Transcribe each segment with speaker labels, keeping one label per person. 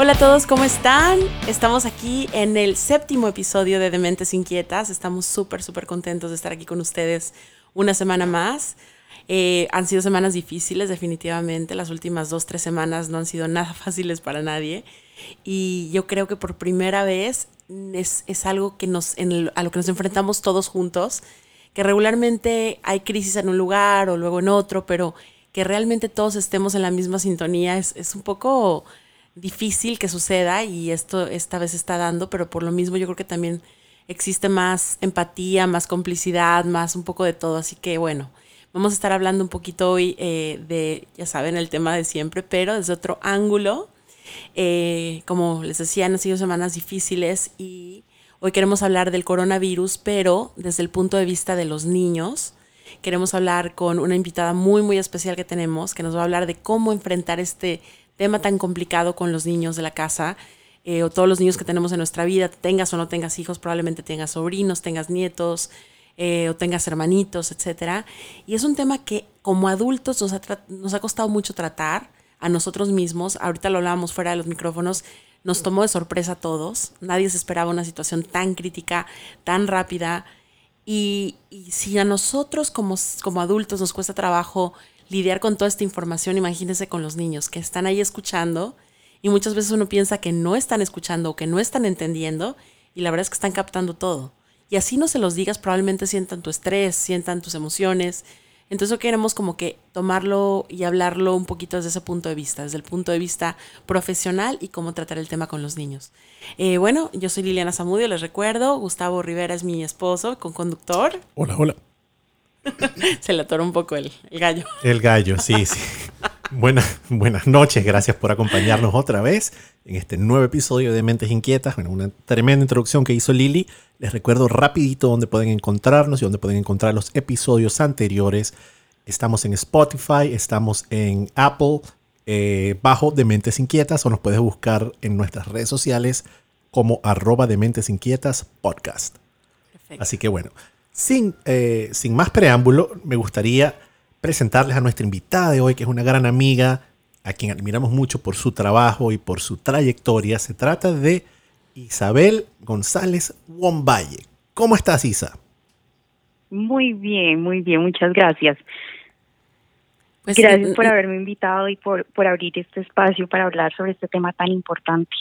Speaker 1: Hola a todos, ¿cómo están? Estamos aquí en el séptimo episodio de Dementes Inquietas. Estamos súper, súper contentos de estar aquí con ustedes una semana más. Eh, han sido semanas difíciles, definitivamente. Las últimas dos, tres semanas no han sido nada fáciles para nadie. Y yo creo que por primera vez es, algo que nos, a lo que nos enfrentamos todos juntos, que regularmente hay crisis en un lugar o luego en otro, pero que realmente todos estemos en la misma sintonía es, es un poco difícil que suceda y esto esta vez está dando, pero por lo mismo yo creo que también existe más empatía, más complicidad, más un poco de todo. Así que bueno, vamos a estar hablando un poquito hoy eh, de, ya saben, el tema de siempre, pero desde otro ángulo. Eh, como les decía, han sido semanas difíciles y hoy queremos hablar del coronavirus, pero desde el punto de vista de los niños. Queremos hablar con una invitada muy, muy especial que tenemos, que nos va a hablar de cómo enfrentar este tema tan complicado con los niños de la casa, eh, o todos los niños que tenemos en nuestra vida, tengas o no tengas hijos, probablemente tengas sobrinos, tengas nietos, eh, o tengas hermanitos, etc. Y es un tema que como adultos nos ha, nos ha costado mucho tratar a nosotros mismos. Ahorita lo hablábamos fuera de los micrófonos, nos tomó de sorpresa a todos. Nadie se esperaba una situación tan crítica, tan rápida. Y, y si a nosotros como, como adultos nos cuesta trabajo lidiar con toda esta información, imagínense con los niños que están ahí escuchando y muchas veces uno piensa que no están escuchando o que no están entendiendo y la verdad es que están captando todo. Y así no se los digas, probablemente sientan tu estrés, sientan tus emociones. Entonces queremos como que tomarlo y hablarlo un poquito desde ese punto de vista, desde el punto de vista profesional y cómo tratar el tema con los niños. Eh, bueno, yo soy Liliana Zamudio, les recuerdo, Gustavo Rivera es mi esposo, con conductor.
Speaker 2: Hola, hola.
Speaker 1: Se le atoró un poco el, gallo.
Speaker 2: El gallo, sí, sí. Buenas, buenas noches, gracias por acompañarnos otra vez en este nuevo episodio de Mentes Inquietas. Bueno, una tremenda introducción que hizo Lili. Les recuerdo rapidito dónde pueden encontrarnos y dónde pueden encontrar los episodios anteriores. Estamos en Spotify, estamos en Apple, eh, bajo de Mentes Inquietas, o nos puedes buscar en nuestras redes sociales como arroba de Mentes Inquietas podcast. Así que bueno, sin, eh, sin más preámbulo, me gustaría presentarles a nuestra invitada de hoy, que es una gran amiga, a quien admiramos mucho por su trabajo y por su trayectoria. Se trata de Isabel González Wombaye. ¿Cómo estás, Isa?
Speaker 3: Muy bien, muy bien, muchas gracias. Pues, gracias por haberme invitado y por, por abrir este espacio para hablar sobre este tema tan importante.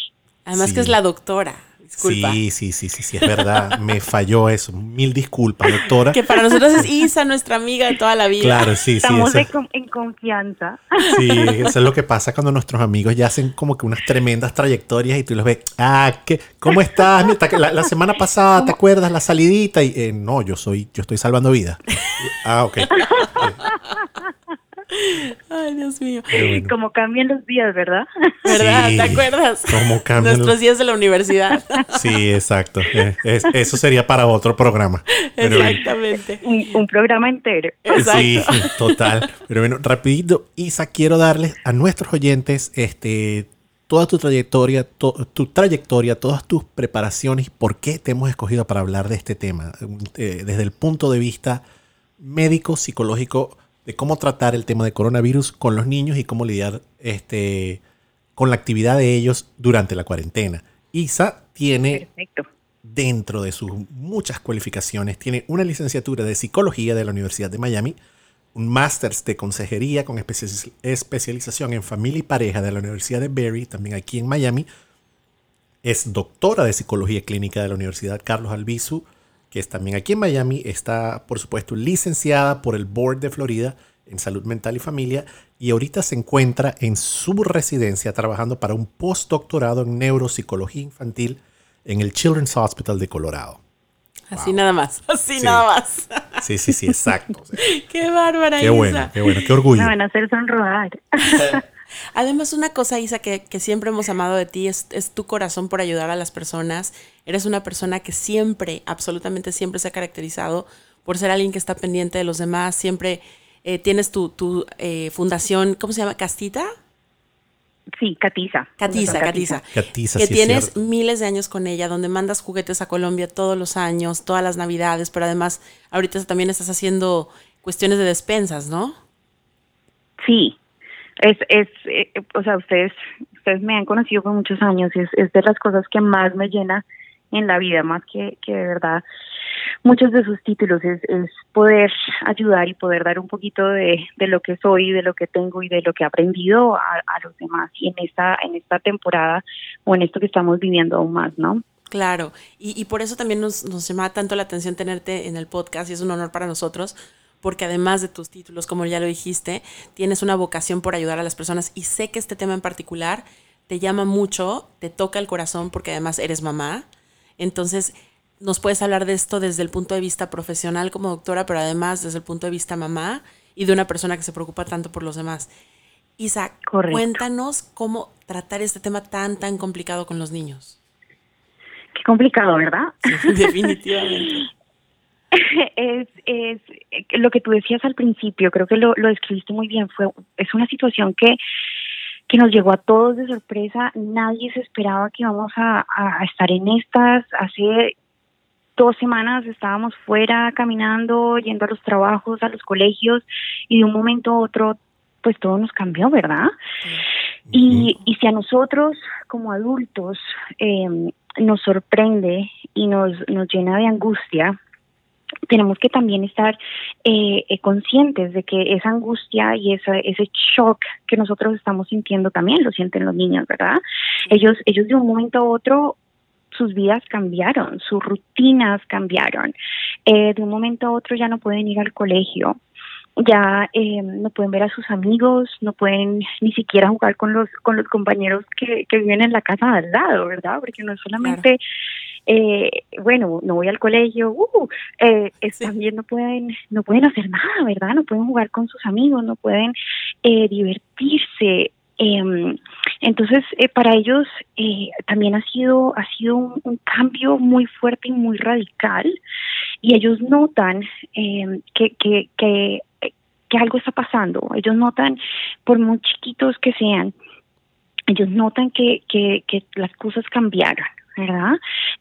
Speaker 1: Además que es la doctora.
Speaker 2: Sí, sí, sí, sí, sí, es verdad. Me falló eso. Mil disculpas, doctora.
Speaker 1: Que para nosotros es Isa, nuestra amiga de toda la vida.
Speaker 2: Claro, sí, sí.
Speaker 3: Estamos en confianza.
Speaker 2: Sí, eso es lo que pasa cuando nuestros amigos ya hacen como que unas tremendas trayectorias y tú los ves. Ah, ¿qué? ¿cómo estás? La, la semana pasada, ¿te acuerdas? La salidita. Y eh, no, yo soy, yo estoy salvando vida. Ah, ok.
Speaker 1: Ay, Dios mío.
Speaker 3: Como cambian los días, ¿verdad?
Speaker 1: ¿Verdad? ¿Te acuerdas?
Speaker 2: Como cambian
Speaker 1: Nuestros días de la universidad.
Speaker 2: Sí, exacto. Eh, eso sería para otro programa.
Speaker 1: Exactamente.
Speaker 3: Un, programa entero.
Speaker 2: Sí, total. Pero bueno, rapidito, Isa, quiero darles a nuestros oyentes este toda tu trayectoria, tu trayectoria, todas tus preparaciones, por qué te hemos escogido para hablar de este tema, eh, desde el punto de vista médico, psicológico, de cómo tratar el tema de coronavirus con los niños y cómo lidiar este, con la actividad de ellos durante la cuarentena. Isa tiene, dentro de sus muchas cualificaciones, tiene una licenciatura de psicología de la Universidad de Miami, un máster de consejería con especialización en familia y pareja de la Universidad de Berry, también aquí en Miami. Es doctora de psicología clínica de la Universidad Carlos Albizu que es también aquí en Miami, está por supuesto licenciada por el Board de Florida en Salud Mental y Familia y ahorita se encuentra en su residencia trabajando para un postdoctorado en neuropsicología infantil en el Children's Hospital de Colorado.
Speaker 1: Así nada más, así nada más.
Speaker 2: Sí, sí, sí, exacto.
Speaker 1: qué bárbara,
Speaker 2: Qué bueno, qué bueno, qué orgullo.
Speaker 3: Me van a hacer sonrojar.
Speaker 1: Además, una cosa, Isa, que, siempre hemos amado de ti es, tu corazón por ayudar a las personas. Eres una persona que siempre, absolutamente siempre se ha caracterizado por ser alguien que está pendiente de los demás. Siempre eh, tienes tu, tu eh, fundación, ¿cómo se llama? ¿Castita?
Speaker 3: Sí, Catiza.
Speaker 1: Catiza, Catiza. que tienes miles de años con ella, donde mandas juguetes a Colombia todos los años, todas las navidades, pero además ahorita también estás haciendo cuestiones de despensas, ¿no?
Speaker 3: Sí, es, es eh, o sea, ustedes ustedes me han conocido por muchos años, es, es de las cosas que más me llena en la vida, más que, que de verdad muchos de sus títulos es, es poder ayudar y poder dar un poquito de, de, lo que soy, de lo que tengo y de lo que he aprendido a, a los demás. Y en esta, en esta temporada o en esto que estamos viviendo aún más, ¿no?
Speaker 1: Claro, y, y por eso también nos, nos llama tanto la atención tenerte en el podcast y es un honor para nosotros porque además de tus títulos, como ya lo dijiste, tienes una vocación por ayudar a las personas y sé que este tema en particular te llama mucho, te toca el corazón porque además eres mamá. Entonces, nos puedes hablar de esto desde el punto de vista profesional como doctora, pero además desde el punto de vista mamá y de una persona que se preocupa tanto por los demás. Isa, cuéntanos cómo tratar este tema tan, tan complicado con los niños.
Speaker 3: Qué complicado, ¿verdad?
Speaker 1: Sí, definitivamente.
Speaker 3: es, es lo que tú decías al principio, creo que lo, lo describiste muy bien, fue es una situación que que nos llegó a todos de sorpresa, nadie se esperaba que íbamos a, a estar en estas, hace dos semanas estábamos fuera caminando, yendo a los trabajos, a los colegios, y de un momento a otro, pues todo nos cambió, ¿verdad? Y, y si a nosotros como adultos eh, nos sorprende y nos, nos llena de angustia, tenemos que también estar eh, eh, conscientes de que esa angustia y esa, ese shock que nosotros estamos sintiendo también lo sienten los niños, ¿verdad? Ellos, ellos de un momento a otro sus vidas cambiaron, sus rutinas cambiaron. Eh, de un momento a otro ya no pueden ir al colegio, ya eh, no pueden ver a sus amigos, no pueden ni siquiera jugar con los con los compañeros que, que viven en la casa al lado, ¿verdad? Porque no es solamente eh, bueno, no voy al colegio, uh, eh, también no pueden, no pueden hacer nada, ¿verdad? No pueden jugar con sus amigos, no pueden eh, divertirse. Eh, entonces, eh, para ellos eh, también ha sido, ha sido un, un, cambio muy fuerte y muy radical y ellos notan eh, que, que, que, que algo está pasando. Ellos notan, por muy chiquitos que sean, ellos notan que, que, que las cosas cambiaron. ¿verdad?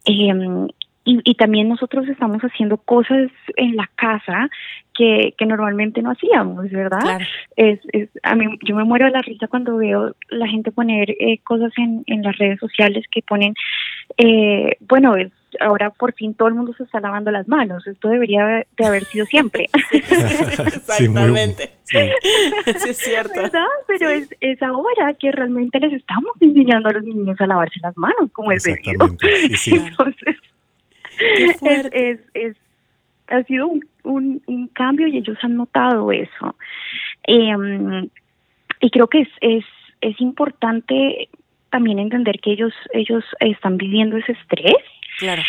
Speaker 3: Eh, y, y, también nosotros estamos haciendo cosas en la casa que, que normalmente no hacíamos, ¿verdad? Claro. Es, es, a mí, yo me muero de la risa cuando veo la gente poner eh, cosas en, en las redes sociales que ponen, eh, bueno, es, ahora por fin todo el mundo se está lavando las manos. Esto debería de haber sido siempre.
Speaker 1: Exactamente. Sí, sí. es cierto.
Speaker 3: ¿verdad? Pero es, es ahora que realmente les estamos enseñando a los niños a lavarse las manos, como es debido. Sí, sí. Entonces, es, es, es, ha sido un, un, un, cambio y ellos han notado eso. Eh, y creo que es, es, es importante también entender que ellos, ellos están viviendo ese estrés
Speaker 1: Claro.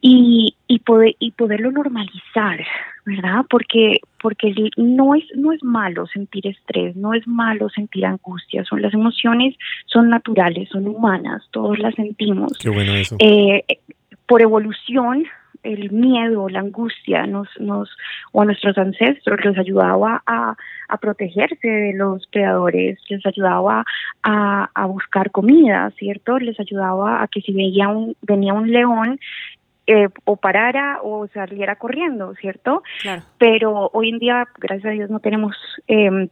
Speaker 3: Y, y, poder, y poderlo normalizar, ¿verdad? Porque, porque no es, no es malo sentir estrés, no es malo sentir angustia, son las emociones, son naturales, son humanas, todos las sentimos.
Speaker 2: Qué bueno eso.
Speaker 3: Eh, por evolución, el miedo, la angustia, nos, nos, o a nuestros ancestros les ayudaba a, a protegerse de los predadores, les ayudaba a, a buscar comida, ¿cierto? Les ayudaba a que si veía un, venía un león, eh, o parara o saliera corriendo, ¿cierto?
Speaker 1: Claro.
Speaker 3: Pero hoy en día, gracias a Dios, no tenemos eh,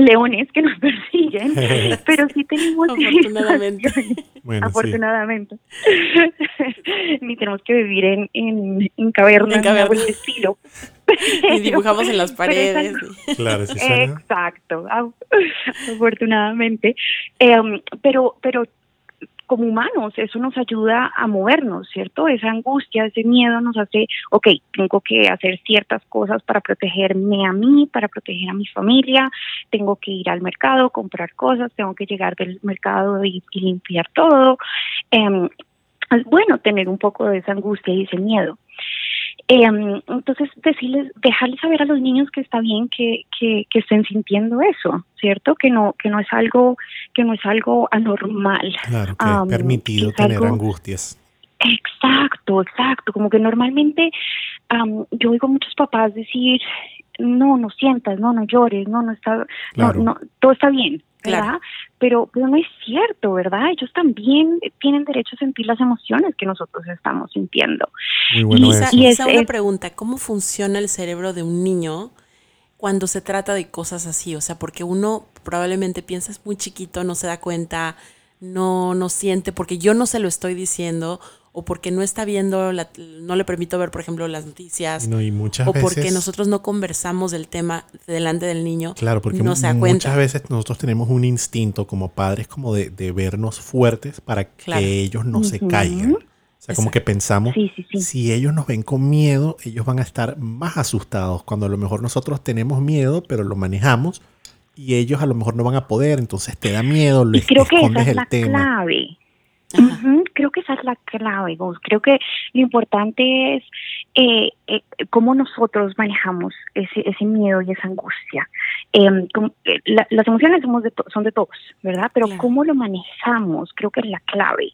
Speaker 3: leones que nos persiguen, pero sí tenemos
Speaker 1: afortunadamente,
Speaker 3: bueno, afortunadamente. Sí. ni tenemos que vivir en, en, en cavernas
Speaker 1: en caverna.
Speaker 3: ni estilo.
Speaker 1: y dibujamos en las paredes.
Speaker 3: Esa, claro, sí Exacto, afortunadamente. Eh, pero, pero como humanos, eso nos ayuda a movernos, ¿cierto? Esa angustia, ese miedo nos hace, ok, tengo que hacer ciertas cosas para protegerme a mí, para proteger a mi familia, tengo que ir al mercado, comprar cosas, tengo que llegar del mercado y, limpiar todo. Eh, es bueno tener un poco de esa angustia y ese miedo. Eh, entonces, decirles, dejarles saber a los niños que está bien que, que, que, estén sintiendo eso, ¿cierto? Que no, que no es algo, que no es algo anormal.
Speaker 2: Claro, que um, es permitido que es tener algo, angustias.
Speaker 3: Exacto, exacto. Como que normalmente um, yo oigo muchos papás decir, no, no sientas, no, no llores, no, no está, claro. no, no, todo está bien, ¿verdad? Claro. Pero, pero no es cierto, ¿verdad? Ellos también tienen derecho a sentir las emociones que nosotros estamos sintiendo.
Speaker 2: Muy bueno
Speaker 1: y,
Speaker 2: eso.
Speaker 1: y esa es una pregunta, ¿cómo funciona el cerebro de un niño cuando se trata de cosas así? O sea, porque uno probablemente piensa es muy chiquito, no se da cuenta, no, no siente porque yo no se lo estoy diciendo o porque no está viendo, no le permito ver, por ejemplo, las noticias.
Speaker 2: No, y muchas
Speaker 1: o
Speaker 2: veces,
Speaker 1: porque nosotros no conversamos del tema delante del niño.
Speaker 2: Claro, porque
Speaker 1: no se da
Speaker 2: muchas veces nosotros tenemos un instinto como padres como de, de vernos fuertes para
Speaker 1: Claro.
Speaker 2: que ellos no se caigan. O sea, como que pensamos,
Speaker 3: Sí, sí, sí.
Speaker 2: si ellos nos ven con miedo, ellos van a estar más asustados, cuando a lo mejor nosotros tenemos miedo, pero lo manejamos y ellos a lo mejor no van a poder, entonces te da miedo,
Speaker 3: Y
Speaker 2: les
Speaker 3: creo que esa es
Speaker 2: el
Speaker 3: la
Speaker 2: tema.
Speaker 3: clave. Ujú, Creo que esa es la clave, Gus. Creo que lo importante es eh, eh, cómo nosotros manejamos ese, ese miedo y esa angustia. Em, como- eh, la- las emociones somos de son de todos, ¿verdad? Pero
Speaker 1: Claro.
Speaker 3: cómo lo manejamos, creo que es la clave.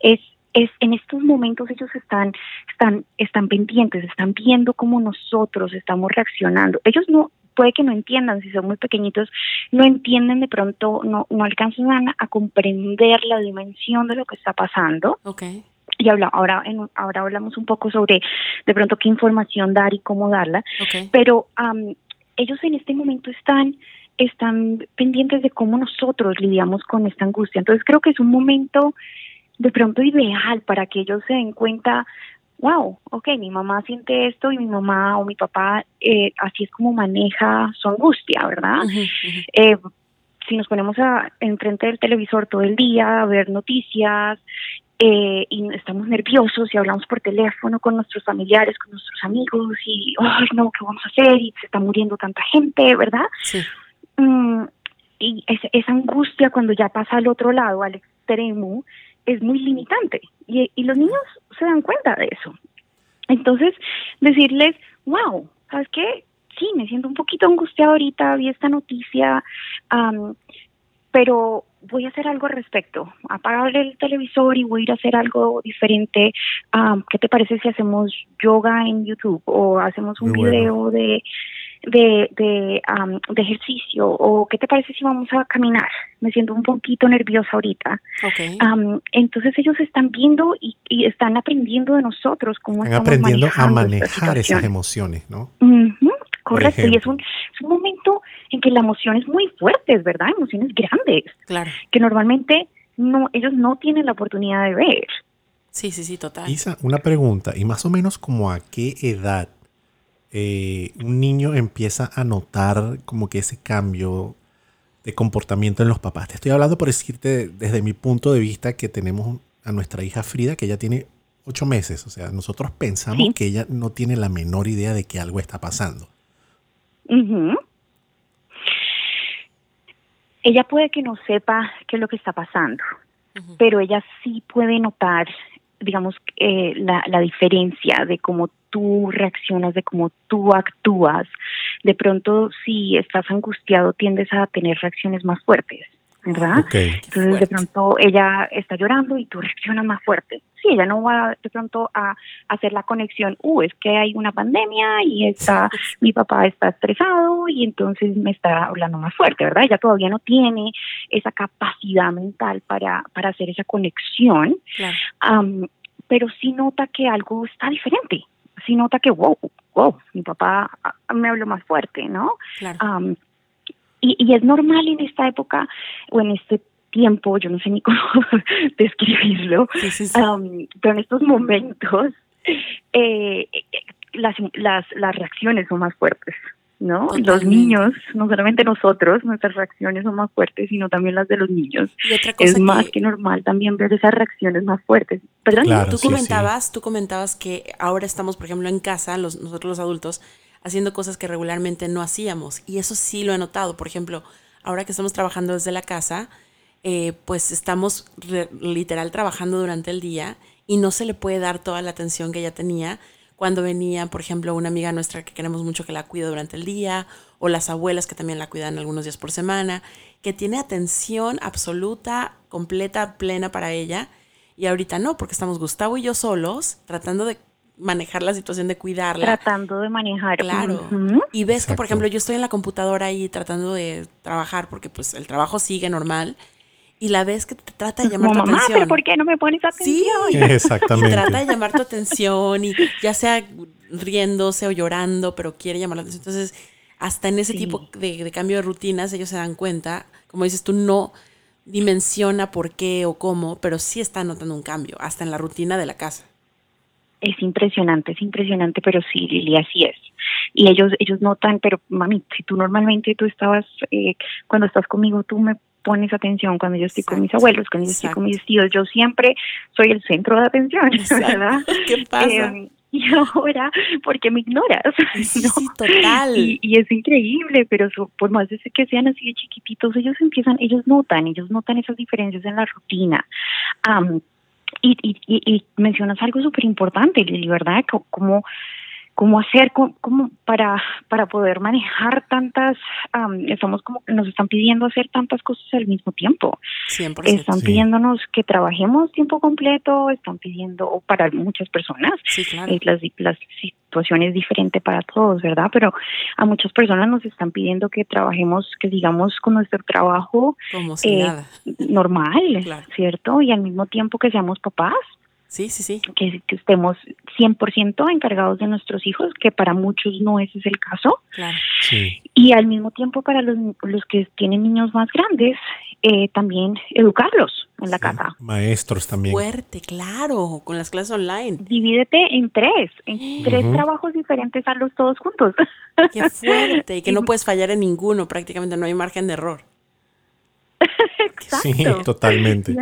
Speaker 3: Es es en estos momentos ellos están están están pendientes, están viendo cómo nosotros estamos reaccionando. Ellos no puede que no entiendan si son muy pequeñitos, no entienden de pronto, no no alcanzan a, a comprender la dimensión de lo que está pasando. Y habla, ahora en- ahora hablamos un poco sobre de pronto qué información dar y cómo darla, pero am, ellos en este momento están están pendientes de cómo nosotros lidiamos con esta angustia. Entonces creo que es un momento de pronto ideal para que ellos se den cuenta, wow, ok, mi mamá siente esto y mi mamá o mi papá eh, así es como maneja su angustia, ¿verdad? Eh, si nos ponemos a, enfrente del televisor todo el día a ver noticias eh, y estamos nerviosos y hablamos por teléfono con nuestros familiares, con nuestros amigos y, ay, no, ¿qué vamos a hacer? Y se está muriendo tanta gente, ¿verdad?
Speaker 1: Sí.
Speaker 3: Mm, y esa, esa angustia cuando ya pasa al otro lado, al extremo, es muy limitante. Y, y los niños se dan cuenta de eso. Entonces, decirles, wow, ¿sabes qué? Sí, me siento un poquito angustiada ahorita, vi esta noticia, am, pero voy a hacer algo al respecto. Apagar el televisor y voy a ir a hacer algo diferente. Am, ¿Qué te parece si hacemos yoga en YouTube o hacemos un
Speaker 2: Muy bueno.
Speaker 3: video de de, de, am, de ejercicio o qué te parece si vamos a caminar? Me siento un poquito nerviosa ahorita. Am, entonces ellos están viendo y, y están aprendiendo de nosotros cómo
Speaker 2: Están
Speaker 3: estamos
Speaker 2: aprendiendo a manejar esas emociones, ¿no?
Speaker 3: Correcto, y es un, es un momento en que la emoción es muy fuerte, ¿verdad? Emociones grandes
Speaker 1: Claro.
Speaker 3: que normalmente no ellos no tienen la oportunidad de ver.
Speaker 1: Sí, sí, sí, total.
Speaker 2: Isa, una pregunta, y más o menos como a qué edad eh, un niño empieza a notar como que ese cambio de comportamiento en los papás. Te estoy hablando por decirte desde mi punto de vista que tenemos a nuestra hija Frida, que ella tiene ocho meses. O sea, nosotros pensamos
Speaker 3: Sí.
Speaker 2: que ella no tiene la menor idea de que algo está pasando.
Speaker 3: Ella puede que no sepa qué es lo que está pasando, pero ella sí puede notar, digamos, eh, la, la diferencia de cómo tú reaccionas, de cómo tú actúas. De pronto, si estás angustiado, tiendes a tener reacciones más fuertes, ¿verdad? Entonces, de pronto, ella está llorando y tú reaccionas más fuerte. Sí, ella no va de pronto a hacer la conexión, uh, es que hay una pandemia y está, mi papá está estresado y entonces me está hablando más fuerte, ¿verdad? Ella todavía no tiene esa capacidad mental para, para hacer esa conexión,
Speaker 1: Claro.
Speaker 3: am, pero sí nota que algo está diferente. Sí nota que, wow, wow, mi papá ah, me habló más fuerte, ¿no?
Speaker 1: Claro.
Speaker 3: Y, y es normal en esta época o en este tiempo, yo no sé ni cómo describirlo,
Speaker 1: Sí, sí, sí.
Speaker 3: am, pero en estos momentos eh, las, las, las reacciones son más fuertes, ¿no? Los niños, no solamente nosotros, nuestras reacciones son más fuertes, sino también las de los niños.
Speaker 1: Y otra cosa
Speaker 3: Es más
Speaker 1: que,
Speaker 3: normal también ver esas reacciones más fuertes. ¿Perdón?
Speaker 2: Claro.
Speaker 1: tú
Speaker 2: sí, sí.
Speaker 1: comentabas, tú comentabas que ahora estamos, por ejemplo, en casa, los, nosotros los adultos, haciendo cosas que regularmente no hacíamos. Y eso sí lo he notado. Por ejemplo, ahora que estamos trabajando desde la casa, eh, pues estamos literal trabajando durante el día y no se le puede dar toda la atención que ella tenía cuando venía, por ejemplo, una amiga nuestra que queremos mucho que la cuida durante el día, o las abuelas que también la cuidan algunos días por semana, que tiene atención absoluta, completa, plena para ella. Y ahorita no, porque estamos Gustavo y yo solos tratando de manejar la situación de cuidarla.
Speaker 3: Tratando de manejar.
Speaker 1: Claro. Y ves que, por ejemplo, yo estoy en la computadora ahí tratando de trabajar porque pues el trabajo sigue normal y la ves que te trata de llamar
Speaker 3: Como
Speaker 1: tu
Speaker 3: mamá,
Speaker 1: atención.
Speaker 3: pero ¿por qué no me pones
Speaker 1: Sí,
Speaker 3: atención?
Speaker 1: y
Speaker 2: Exactamente.
Speaker 1: trata de llamar tu atención y ya sea riéndose o llorando, pero quiere llamar la atención. Entonces, hasta en ese
Speaker 3: Sí.
Speaker 1: tipo de, de cambio de rutinas ellos se dan cuenta, como dices tú, no, dimensiona por qué o cómo, pero sí está notando un cambio, hasta en la rutina de la casa.
Speaker 3: Es impresionante, es impresionante, pero sí, Lili, así es. Y ellos, ellos notan, pero mami, si tú normalmente tú estabas, eh, cuando estás conmigo, tú me pones atención cuando yo estoy con mis abuelos, cuando yo estoy con mis tíos, yo siempre soy el centro de atención, ¿verdad?
Speaker 1: ¿Qué pasa?
Speaker 3: Eh, y ahora, ¿por qué me ignoras?
Speaker 1: Sí, sí, total.
Speaker 3: Y, y, es increíble, pero so, por más de que sean así de chiquititos, ellos empiezan, ellos notan, ellos notan esas diferencias en la rutina. Um, y, y, y, mencionas algo súper importante, Lili, ¿verdad? Como cómo hacer cómo, para para poder manejar tantas um, estamos como nos están pidiendo hacer tantas cosas al mismo tiempo
Speaker 1: 100%,
Speaker 3: están
Speaker 1: sí.
Speaker 3: pidiéndonos que trabajemos tiempo completo están pidiendo o para muchas personas
Speaker 1: sí, claro.
Speaker 3: eh, las las situaciones diferentes para todos verdad pero a muchas personas nos están pidiendo que trabajemos que digamos con nuestro trabajo
Speaker 1: como si
Speaker 3: eh,
Speaker 1: nada.
Speaker 3: normal
Speaker 1: Claro.
Speaker 3: cierto y al mismo tiempo que seamos papás
Speaker 1: Sí, sí, sí.
Speaker 3: que, que estemos 100% encargados de nuestros hijos, que para muchos no ese es el caso,
Speaker 1: Claro.
Speaker 2: Sí.
Speaker 3: y al mismo tiempo para los, los que tienen niños más grandes, eh, también educarlos en la
Speaker 2: Sí.
Speaker 3: casa.
Speaker 2: Maestros también.
Speaker 1: Fuerte, claro, con las clases online.
Speaker 3: Divídete en tres, en tres trabajos diferentes, hazlos todos juntos.
Speaker 1: Qué fuerte, y que no puedes fallar en ninguno, prácticamente no hay margen de error.
Speaker 3: Exacto.
Speaker 2: Sí, totalmente.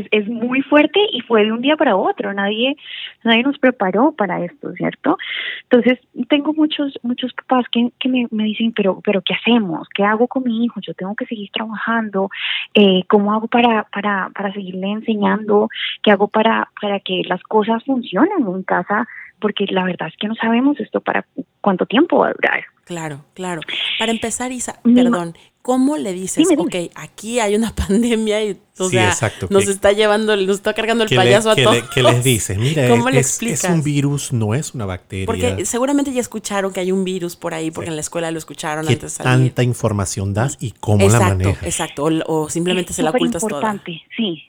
Speaker 3: Es- es, muy fuerte y fue de un día para otro. Nadie, nadie nos preparó para esto, ¿cierto? Entonces, tengo muchos, muchos papás que, que me, me dicen, pero, pero ¿qué hacemos? ¿Qué hago con mi hijo? Yo tengo que seguir trabajando. Eh, ¿Cómo hago para, para, para seguirle enseñando? ¿Qué hago para, para que las cosas funcionen en casa? Porque la verdad es que no sabemos esto para cuánto tiempo va a durar.
Speaker 1: Claro, claro. Para empezar, Isa,
Speaker 3: Mi ma-
Speaker 1: perdón, ¿cómo le dices,
Speaker 3: Dime,
Speaker 1: ok, aquí hay una pandemia y, o
Speaker 2: Sí,
Speaker 1: sea,
Speaker 2: exacto,
Speaker 1: nos
Speaker 2: que-
Speaker 1: está llevando, nos está cargando el
Speaker 2: ¿Qué, le-
Speaker 1: payaso a
Speaker 2: qué
Speaker 1: todos?
Speaker 2: le- qué les dices? Mira,
Speaker 1: ¿Cómo le
Speaker 2: es, es
Speaker 1: explicas?
Speaker 2: un virus, no es una bacteria.
Speaker 1: Porque seguramente ya escucharon que hay un virus por ahí, porque en la escuela lo escucharon
Speaker 2: ¿Qué
Speaker 1: antes de salir.
Speaker 2: tanta información das y cómo la
Speaker 1: Exacto,
Speaker 2: manejas?
Speaker 1: exacto. O, o simplemente
Speaker 3: Es
Speaker 1: se la ocultas toda.
Speaker 3: importante, sí.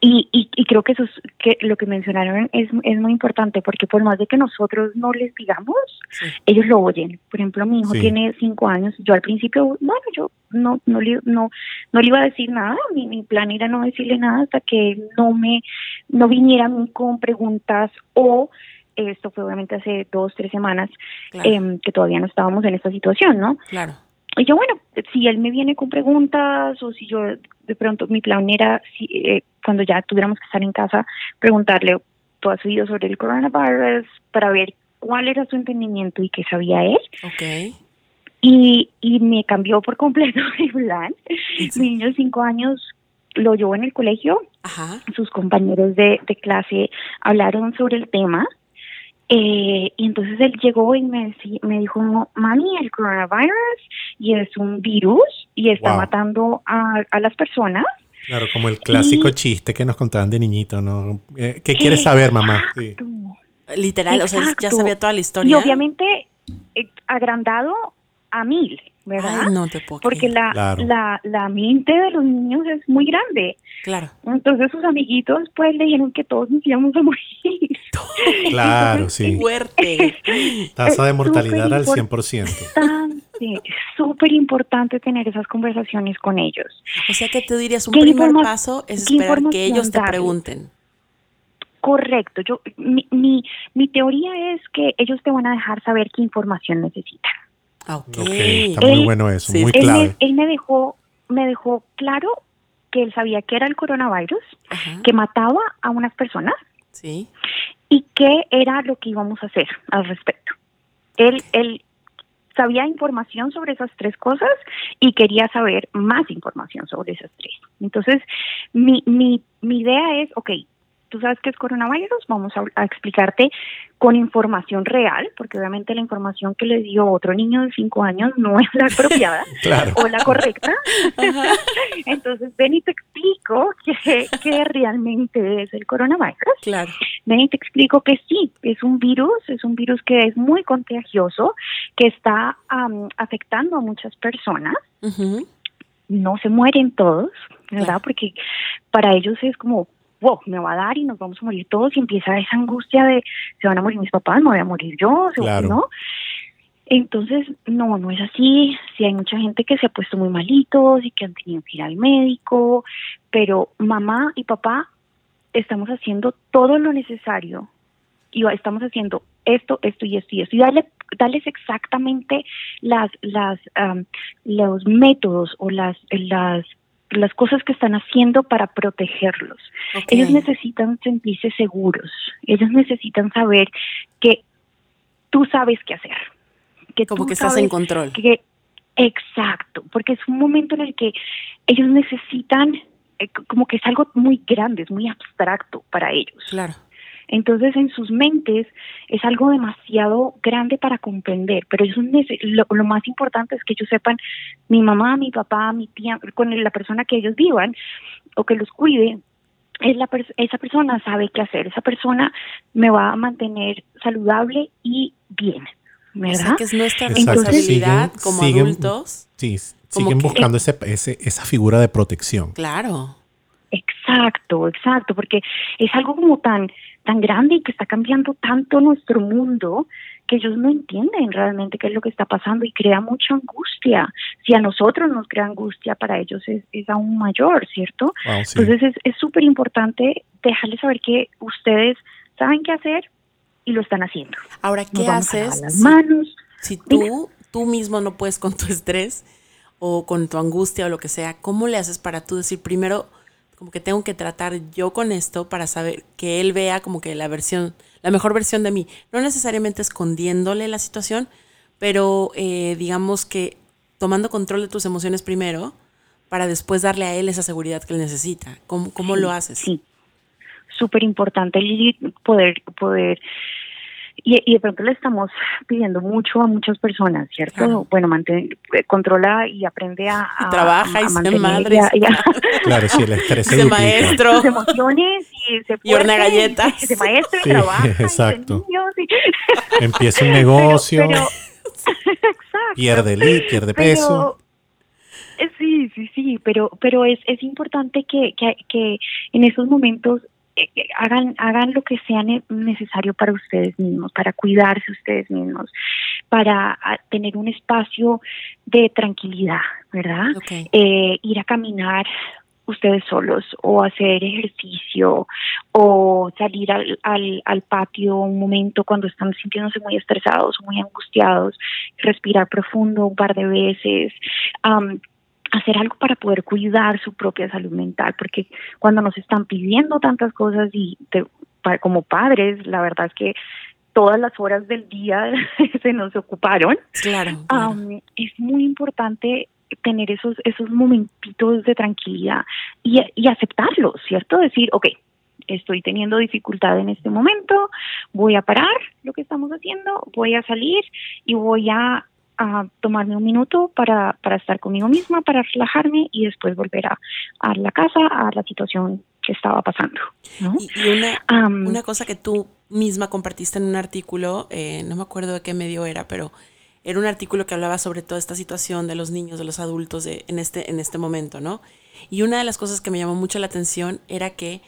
Speaker 3: Y, y, y creo que eso es, que lo que mencionaron es, es muy importante porque por más de que nosotros no les digamos,
Speaker 1: Sí.
Speaker 3: ellos lo oyen. Por ejemplo, mi hijo
Speaker 2: Sí.
Speaker 3: tiene cinco años. Yo al principio, bueno, yo no no le, no, no le iba a decir nada. Mi, mi plan era no decirle nada hasta que no me no viniera a mí con preguntas o esto fue obviamente hace dos tres semanas
Speaker 1: Claro,
Speaker 3: em, que todavía no estábamos en esta situación, ¿no?
Speaker 1: claro.
Speaker 3: Y yo, bueno, si él me viene con preguntas o si yo de pronto mi plan era, si, eh, cuando ya tuviéramos que estar en casa, preguntarle, ¿tú has oído sobre el coronavirus? Para ver cuál era su entendimiento y qué sabía él. Y, y me cambió por completo mi plan.
Speaker 1: Sí.
Speaker 3: Mi niño de cinco años lo llevó en el colegio,
Speaker 1: Ajá.
Speaker 3: sus compañeros de, de clase hablaron sobre el tema. Eh, y entonces él llegó y me, decí- me dijo, "No, mami, el coronavirus y es un virus y está
Speaker 2: Wow.
Speaker 3: matando a, a las personas.
Speaker 2: Claro, como el clásico
Speaker 3: Y-
Speaker 2: chiste que nos contaban de niñito, ¿no? Eh, ¿Qué quieres saber, mamá? Sí.
Speaker 3: Exacto.
Speaker 1: Literal, o sea, ya
Speaker 3: Exacto.
Speaker 1: sabía toda la
Speaker 3: Y
Speaker 1: historia.
Speaker 3: obviamente eh, agrandado a mil, ¿verdad?
Speaker 1: Ay, no te puedo
Speaker 3: Porque
Speaker 1: creer.
Speaker 3: la,
Speaker 2: Claro.
Speaker 3: la, la mente de los niños es muy grande.
Speaker 1: Claro.
Speaker 3: Entonces sus amiguitos pues le dijeron que todos nos íbamos a morir.
Speaker 2: Claro, sí.
Speaker 1: Fuerte.
Speaker 2: Tasa de mortalidad al
Speaker 3: súper
Speaker 2: 100%.
Speaker 3: importante, es súper importante tener esas conversaciones con ellos.
Speaker 1: O sea que tú dirías un
Speaker 3: ¿Qué
Speaker 1: primer paso es
Speaker 3: qué
Speaker 1: esperar que ellos te pregunten.
Speaker 3: Correcto, yo mi, mi, mi teoría es que ellos te van a dejar saber qué información necesitan.
Speaker 1: Ah, Ok.
Speaker 2: Ok, está muy
Speaker 3: Él-
Speaker 2: bueno eso,
Speaker 1: sí,
Speaker 2: muy.
Speaker 3: Él
Speaker 2: clave.
Speaker 3: me, él me dejó me dejó claro que él sabía que era el coronavirus,
Speaker 1: Ajá.
Speaker 3: que mataba a unas personas
Speaker 1: Sí.
Speaker 3: y qué era lo que íbamos a hacer al respecto. Él, él sabía información sobre esas tres cosas y quería saber más información sobre esas tres. Entonces, mi, mi, mi idea es, ok, tú sabes qué es coronavirus, vamos a, a explicarte con información real, porque obviamente la información que le dio otro niño de cinco años no es la apropiada
Speaker 2: Claro.
Speaker 3: o la correcta. Entonces, ven y te explico qué, realmente es el coronavirus.
Speaker 1: Claro.
Speaker 3: Ven y te explico que sí, es un virus, es un virus que es muy contagioso, que está afectando a muchas personas. No se mueren todos, ¿verdad?
Speaker 1: Claro.
Speaker 3: Porque para ellos es como, wow, me va a dar y nos vamos a morir todos y empieza esa angustia de, se van a morir mis papás, me voy a morir yo,
Speaker 2: Claro.
Speaker 3: ¿no? Entonces, no, no es así. Sí hay mucha gente que se ha puesto muy malitos y que han tenido que ir al médico, pero mamá y papá estamos haciendo todo lo necesario y estamos haciendo esto, esto y esto y esto y darle, darles exactamente las, las, los métodos o las, las las cosas que están haciendo para protegerlos. Ellos necesitan sentirse seguros, ellos necesitan saber que tú sabes qué hacer.
Speaker 1: Que Como que estás en control.
Speaker 3: Que, exacto, porque es un momento en el que ellos necesitan, eh, como que es algo muy grande, es muy abstracto para ellos.
Speaker 1: Claro.
Speaker 3: Entonces, en sus mentes es algo demasiado grande para comprender, pero eso lo, lo, más importante es que ellos sepan, mi mamá, mi papá, mi tía, con la persona que ellos vivan o que los cuide, es la esa persona sabe qué hacer, esa persona me va a mantener saludable y bien. ¿verdad?
Speaker 1: que es nuestra responsabilidad como adultos.
Speaker 2: Sí, siguen buscando ese, esa figura de protección.
Speaker 1: Claro.
Speaker 3: Exacto, exacto, porque es algo como tan tan grande y que está cambiando tanto nuestro mundo que ellos no entienden realmente qué es lo que está pasando y crea mucha angustia. Si a nosotros nos crea angustia, para ellos es, es aún mayor, ¿cierto? Entonces es súper importante dejarles saber que ustedes saben qué hacer y lo están haciendo.
Speaker 1: Ahora, ¿qué haces?
Speaker 3: Las manos.
Speaker 1: Si tú, tú mismo no puedes con tu estrés o con tu angustia o lo que sea, ¿cómo le haces para tú decir primero como que tengo que tratar yo con esto para saber que él vea como que la versión, la mejor versión de mí. No necesariamente escondiéndole la situación, pero eh, digamos que tomando control de tus emociones primero para después darle a él esa seguridad que él necesita. ¿Cómo, cómo lo haces?
Speaker 3: Sí, súper importante poder, poder y, de pronto le estamos pidiendo mucho a muchas personas, ¿cierto? Bueno, mantén, eh, controla y aprende a,
Speaker 1: trabaja y se madre.
Speaker 2: claro, sí, el estrés
Speaker 1: se maestro.
Speaker 3: Sus emociones y se
Speaker 1: y hornea galletas.
Speaker 3: Se maestro, sí, trabaja, exacto.
Speaker 2: Empieza un negocio. Pierde lit, pierde peso.
Speaker 3: Eh, sí, sí, sí, pero, pero es, es importante que, que, que en esos momentos hagan, hagan lo que sea necesario para ustedes mismos, para cuidarse ustedes mismos, para ah, tener un espacio de tranquilidad, ¿verdad? Eh, ir a caminar ustedes solos o hacer ejercicio o salir al, al, al, patio un momento cuando están sintiéndose muy estresados muy angustiados, respirar profundo un par de veces, hacer algo para poder cuidar su propia salud mental, porque cuando nos están pidiendo tantas cosas y como padres, la verdad es que todas las horas del día se nos ocuparon.
Speaker 1: Claro.
Speaker 3: es muy importante tener esos esos momentitos de tranquilidad y, y aceptarlos, ¿cierto? Decir, ok, estoy teniendo dificultad en este momento, voy a parar lo que estamos haciendo, voy a salir y voy a a tomarme un minuto para, para estar conmigo misma, para relajarme y después volver a, a la casa, a la situación que estaba pasando.
Speaker 1: Y, una, una, cosa que tú misma compartiste en un artículo, eh, no me acuerdo de qué medio era, pero era un artículo que hablaba sobre toda esta situación de los niños, de los adultos de, en, este, en este momento, ¿no? Y una de las cosas que me llamó mucho la atención era que,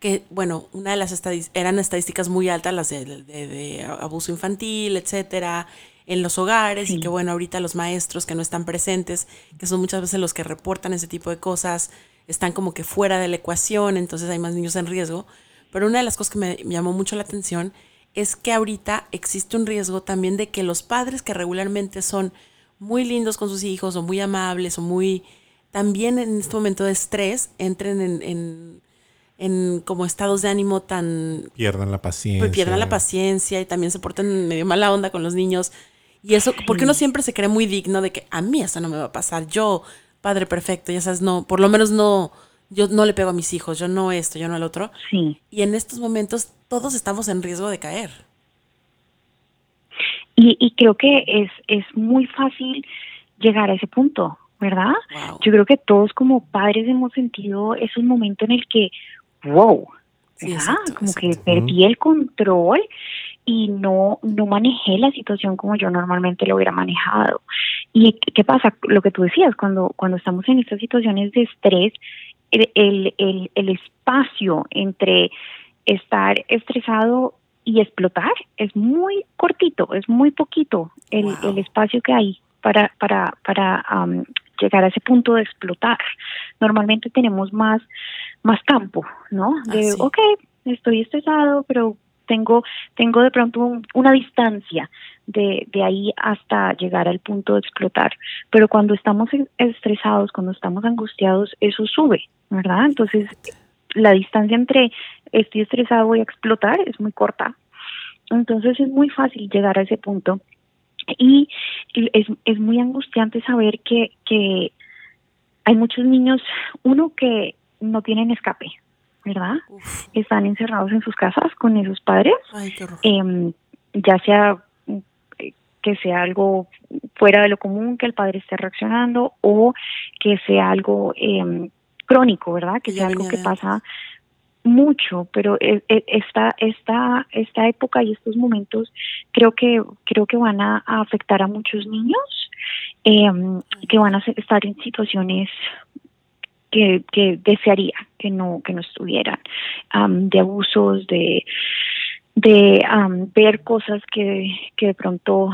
Speaker 1: que bueno, una de las estadísticas, eran estadísticas muy altas, las de, de, de abuso infantil, etcétera, en los hogares y que bueno, ahorita los maestros que no están presentes, que son muchas veces los que reportan ese tipo de cosas, están como que fuera de la ecuación, entonces hay más niños en riesgo. Pero una de las cosas que me llamó mucho la atención es que ahorita existe un riesgo también de que los padres que regularmente son muy lindos con sus hijos o muy amables o muy también en este momento de estrés entren en, en, en como estados de ánimo tan...
Speaker 2: Pierdan la paciencia.
Speaker 1: Pierdan la paciencia y también se portan medio mala onda con los niños. Y eso, porque uno siempre se cree muy digno de que a mí eso no me va a pasar. Yo, padre perfecto, ya sabes, no, por lo menos no, yo no le pego a mis hijos, yo no esto, yo no al otro.
Speaker 3: Sí.
Speaker 1: Y en estos momentos todos estamos en riesgo de caer.
Speaker 3: Y, y creo que es, es muy fácil llegar a ese punto, ¿verdad? Yo creo que todos como padres hemos sentido ese momento en el que, wow, ¿verdad? como que perdí el control y no, no manejé la situación como yo normalmente lo hubiera manejado. ¿Y qué pasa? Lo que tú decías, cuando, cuando estamos en estas situaciones de estrés, el, el, el, espacio entre estar estresado y explotar es muy cortito, es muy poquito el, el espacio que hay para, para, para llegar a ese punto de explotar. Normalmente tenemos más, más campo, ¿no? De, ah, ok, estoy estresado, pero tengo, tengo de pronto una distancia de, de ahí hasta llegar al punto de explotar. Pero cuando estamos estresados, cuando estamos angustiados, eso sube, ¿verdad? Entonces, la distancia entre estoy estresado y explotar es muy corta. Entonces es muy fácil llegar a ese punto. Y es, es muy angustiante saber que, que hay muchos niños, uno que no tienen escape, ¿verdad? Están encerrados en sus casas con esos padres, em, ya sea que sea algo fuera de lo común que el padre esté reaccionando o que sea algo eh, crónico, ¿verdad? Que sea algo que pasa mucho, pero e, e, esta esta esta época y estos momentos creo que creo que van a, afectar a muchos niños em, que van a estar en situaciones que, que desearía que no que no estuvieran de abusos de de ver cosas que, que de pronto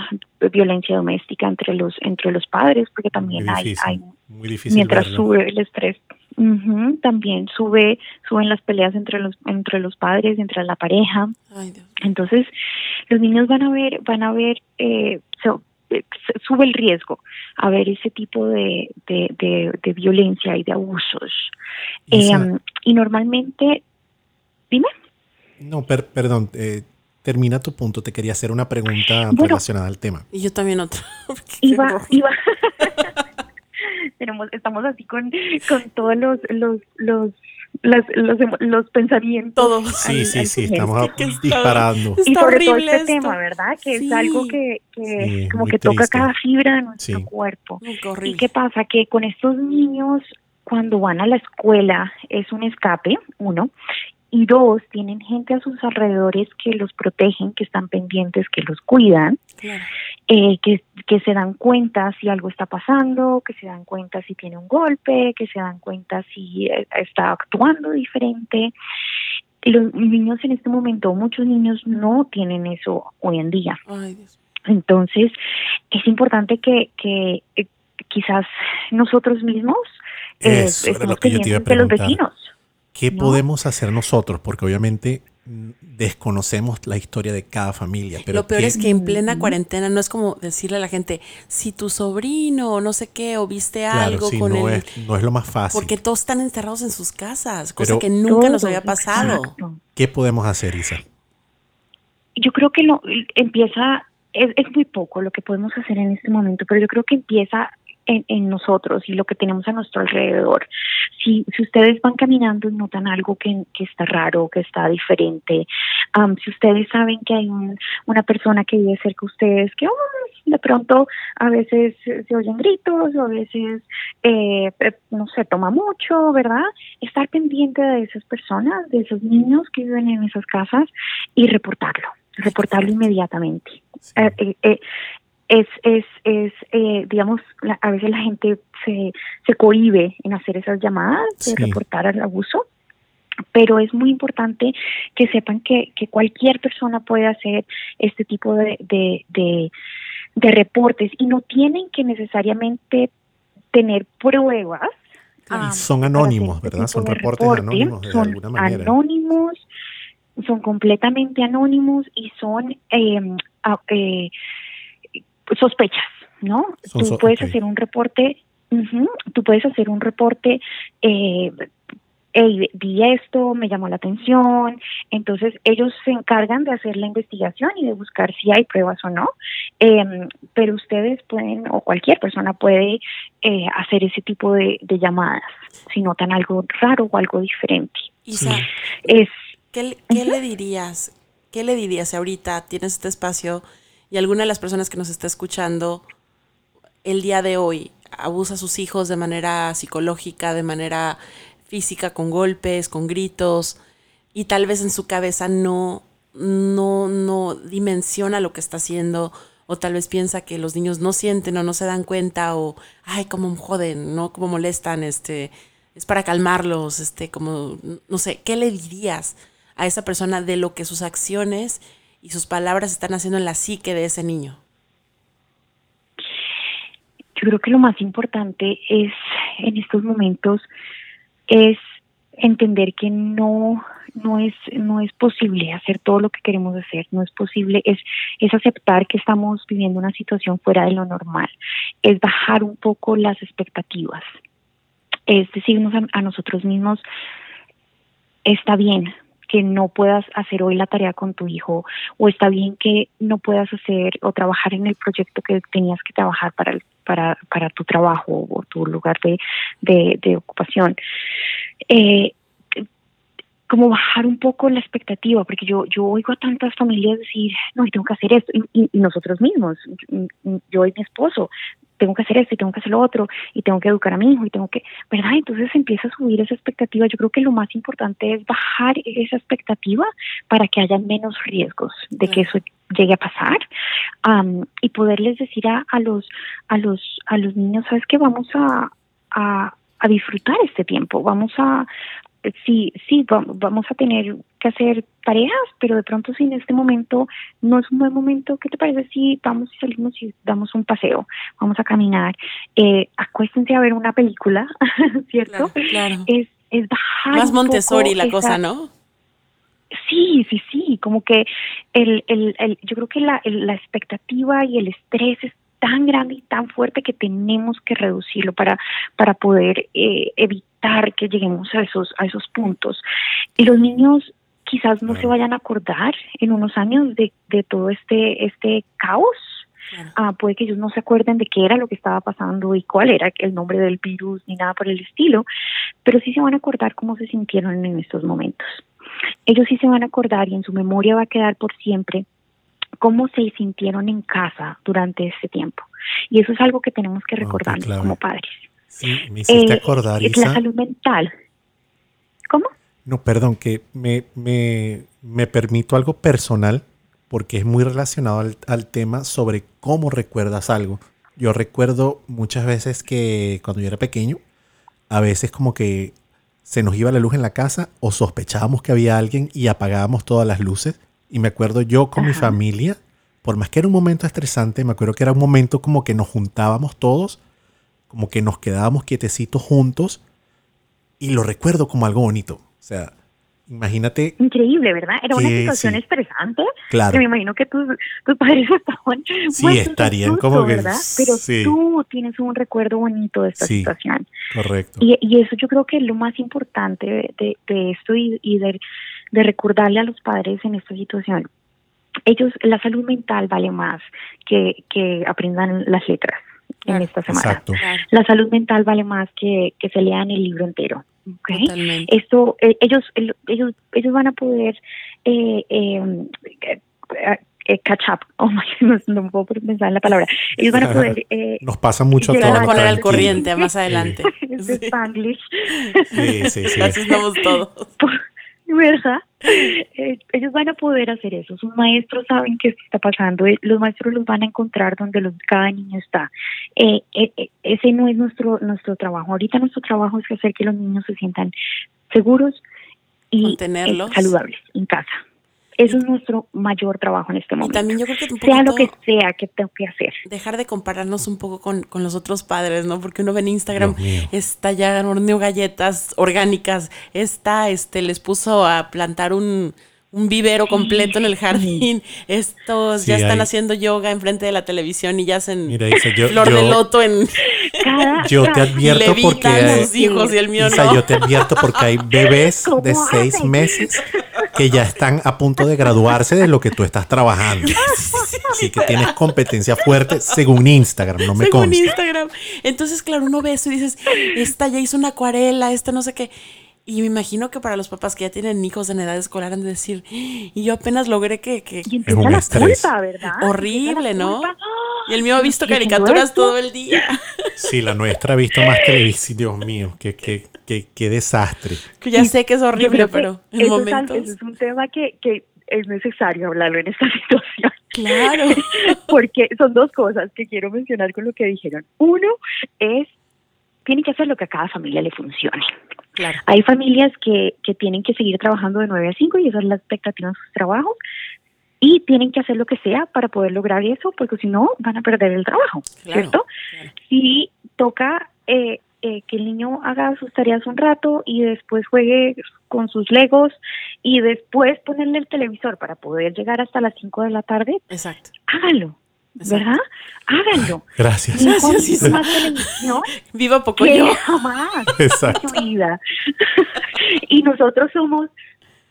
Speaker 3: violencia doméstica entre los entre los padres porque también hay, hay mientras sube el estrés también sube suben las peleas entre los entre los padres entre la pareja. Entonces los niños van a ver van a ver eh, eh sube el riesgo a ver ese tipo de, de, de, violencia y de abusos. Y em, normalmente dime.
Speaker 2: No perdón eh, termina tu punto. Te quería hacer una pregunta relacionada al tema.
Speaker 1: Y yo también otra.
Speaker 3: Iba iba. Tenemos, estamos así con, con todos los, los, los los, los, pensamientos.
Speaker 2: Todo. Sí, sí, sí, estamos disparando.
Speaker 3: y sobre todo este tema, ¿verdad? Que es algo que, que como que toca cada fibra de nuestro cuerpo. ¿Y qué pasa? Que con estos niños, cuando van a la escuela, es un escape, uno, y dos, tienen gente a sus alrededores que los protegen, que están pendientes, que los cuidan, eh, que, que se dan cuenta si algo está pasando, que se dan cuenta si tiene un golpe, que se dan cuenta si eh, está actuando diferente. Los niños en este momento, muchos niños no tienen eso hoy en día. Entonces, es importante que, que eh, quizás nosotros mismos
Speaker 2: eh, estemos pendientes de los vecinos ¿Qué podemos hacer nosotros? Porque obviamente mm, desconocemos la historia de cada familia. Pero
Speaker 1: Lo peor es que en plena cuarentena no es como decirle a la gente, si tu sobrino o no sé qué, o viste algo con
Speaker 2: no
Speaker 1: él.
Speaker 2: Es, no es lo más fácil.
Speaker 1: Porque todos están encerrados en sus casas, cosa que nunca nos había pasado.
Speaker 2: ¿Qué podemos hacer, Isa?
Speaker 3: Yo creo que lo empieza, es, es muy poco lo que podemos hacer en este momento, pero yo creo que empieza en, nosotros y lo que tenemos a nuestro alrededor. Si, si ustedes van caminando y notan algo que, que está raro, que está diferente, si ustedes saben que hay una persona que vive cerca de ustedes, que oh, de pronto a veces se oyen gritos o a veces, eh, eh, no se toma mucho, ¿verdad? Estar pendiente de esas personas, de esos niños que viven en esas casas y reportarlo reportarlo inmediatamente. Eh, eh, es, es, es eh, digamos, a veces la gente se, se cohíbe en hacer esas llamadas, de reportar el abuso, pero es muy importante que sepan que, que cualquier persona puede hacer este tipo de, de, de, reportes y no tienen que necesariamente tener pruebas.
Speaker 2: son anónimos, este ¿verdad? Son reportes anónimos de
Speaker 3: son
Speaker 2: alguna manera.
Speaker 3: Anónimos, son completamente anónimos y son em, eh, sospechas, ¿no? tú puedes hacer un reporte, tú puedes hacer un reporte, eh, vi esto, me llamó la atención, entonces ellos se encargan de hacer la investigación y de buscar si hay pruebas o no, em, pero ustedes pueden, o cualquier persona puede eh, hacer ese tipo de, llamadas si notan algo raro o algo diferente.
Speaker 1: Isa, es, ¿qué, qué le dirías? ¿Qué le dirías ahorita? Tienes este espacio y alguna de las personas que nos está escuchando el día de hoy abusa a sus hijos de manera psicológica, de manera física, con golpes, con gritos, y tal vez en su cabeza no, no, no dimensiona lo que está haciendo, o tal vez piensa que los niños no sienten o no se dan cuenta, o ay, cómo joden, ¿no? Cómo molestan, este, es para calmarlos, este, como, no sé, ¿qué le dirías a esa persona de lo que sus acciones y sus palabras están haciendo en la psique de ese niño?
Speaker 3: Yo creo que lo más importante es en estos momentos es entender que no no es no es posible hacer todo lo que queremos hacer, no es posible es es aceptar que estamos viviendo una situación fuera de lo normal, es bajar un poco las expectativas, es decirnos a nosotros mismos está bien, que no puedas hacer hoy la tarea con tu hijo o está bien que no puedas hacer o trabajar en el proyecto que tenías que trabajar para para, para tu trabajo o tu lugar de, de, ocupación. Eh, como bajar un poco la expectativa, porque yo, yo oigo a tantas familias decir, no, y tengo que hacer esto, y nosotros mismos, yo y mi esposo, tengo que hacer esto y tengo que hacer lo otro y tengo que educar a mi hijo y tengo que, ¿verdad? Entonces empieza a subir esa expectativa. Yo creo que lo más importante es bajar esa expectativa para que haya menos riesgos de que eso llegue a pasar y poderles decir a, a, los a los a los niños, sabes que vamos a, a, a disfrutar este tiempo, vamos a, sí, sí, vamos a tener que hacer tareas, pero de pronto si en este momento no es un buen momento, ¿qué te parece si vamos y salimos y damos un paseo, vamos a caminar, eh, acuéstense a ver una película, ¿cierto?
Speaker 1: Claro,
Speaker 3: Es, es bajar.
Speaker 1: Más Montessori la cosa, ¿no?
Speaker 3: Sí, sí, sí, como que el, el, el, yo creo que la, la expectativa y el estrés es tan grande y tan fuerte que tenemos que reducirlo para, para poder eh, evitar que lleguemos a esos, a esos puntos. Y los niños quizás no se vayan a acordar en unos años de, de todo este, este caos. Ah, puede que ellos no se acuerden de qué era lo que estaba pasando y cuál era el nombre del virus ni nada por el estilo, pero sí se van a acordar cómo se sintieron en estos momentos. Ellos sí se van a acordar y en su memoria va a quedar por siempre cómo se sintieron en casa durante ese tiempo. Y eso es algo que tenemos que recordar como padres.
Speaker 2: Sí, me hiciste eh, acordar, Isa.
Speaker 3: La salud mental. ¿Cómo?
Speaker 2: No, perdón, que me, me, me permito algo personal porque es muy relacionado al, al, tema sobre cómo recuerdas algo. Yo recuerdo muchas veces que cuando yo era pequeño, a veces como que se nos iba la luz en la casa o sospechábamos que había alguien y apagábamos todas las luces y me acuerdo yo con mi familia, por más que era un momento estresante, me acuerdo que era un momento como que nos juntábamos todos, como que nos quedábamos quietecitos juntos. Y lo recuerdo como algo bonito. O sea, imagínate.
Speaker 3: Increíble, ¿verdad? Era una situación estresante. Claro. Que me imagino que tus, tus padres estaban.
Speaker 2: Sí, estarían como que.
Speaker 3: ¿verdad? Pero tú tienes un recuerdo bonito de esta situación.
Speaker 2: Correcto.
Speaker 3: Y, y, eso yo creo que es lo más importante de, de, esto y, y de, de recordarle a los padres en esta situación. Ellos, la salud mental vale más que, que aprendan las letras en esta semana. La salud mental vale más que, que se lean el libro entero. Okay. Esto, eh, ellos, ellos, ellos van a poder eh, em, eh, catch up. Oh my, no, no puedo pensar en la palabra. Ellos van a poder. Eh,
Speaker 2: Nos pasa mucho a
Speaker 1: todos. Van a poner al corriente más adelante.
Speaker 3: es de Spanglish.
Speaker 2: Sí, sí, sí.
Speaker 1: Así estamos todos.
Speaker 3: ¿verdad? Eh, ellos van a poder hacer eso. Sus maestros saben qué está pasando. Eh, los maestros los van a encontrar donde los, cada niño está. Eh, ese no es nuestro nuestro trabajo. Ahorita nuestro trabajo es hacer que los niños se sientan seguros y saludables en casa. Eso es nuestro mayor trabajo en este momento.
Speaker 1: también yo creo que
Speaker 3: sea lo que sea que tengo que hacer.
Speaker 1: Dejar de compararnos un poco con, con los otros padres, ¿no? Porque uno ve en Instagram, está ya horneó galletas orgánicas, está, este, les puso a plantar un, un vivero completo en el jardín. Estos ya están haciendo yoga enfrente de la televisión y ya hacen
Speaker 2: Mira, dice, yo,
Speaker 1: flor de loto en.
Speaker 2: yo te advierto porque.
Speaker 1: Hay, sus hijos y el mío no.
Speaker 2: yo te advierto porque hay bebés de seis meses que ya están a punto de graduarse de lo que tú estás trabajando. Así que tienes competencia fuerte según Instagram, no me
Speaker 1: según Instagram. Entonces, claro, uno ve eso y dices, esta ya hizo una acuarela, esta no sé qué. Y me imagino que para los papás que ya tienen hijos en edad escolar han de decir, y yo apenas logré que... que
Speaker 3: y es un. Culpa, ¿verdad?
Speaker 1: Horrible, ¿no? Y el mío ha visto caricaturas todo el día.
Speaker 2: Sí, la nuestra ha visto más televisión. Dios mío, qué, qué, qué, qué desastre.
Speaker 1: Que ya sé que es horrible, pero en momentos...
Speaker 3: Es, es un tema que, que es necesario hablarlo en esta situación.
Speaker 1: Claro.
Speaker 3: Porque son dos cosas que quiero mencionar con lo que dijeron. Uno es, tiene que hacer lo que a cada familia le funcione.
Speaker 1: Claro.
Speaker 3: Hay familias que, que tienen que seguir trabajando de 9 a 5 y esa es la expectativa en sus trabajos. y tienen que hacer lo que sea para poder lograr eso, porque si no van a perder el trabajo, ¿cierto? Si toca eh, eh, que el niño haga sus tareas un rato y después juegue con sus legos y después ponerle el televisor para poder llegar hasta las 5 de la tarde,
Speaker 1: Exacto.
Speaker 3: hágalo. ¿Verdad? Háganlo.
Speaker 2: Gracias.
Speaker 3: Gracias. Más televisión
Speaker 1: Viva poco
Speaker 3: que
Speaker 1: yo.
Speaker 3: jamás
Speaker 2: Exacto.
Speaker 3: en su vida. y nosotros somos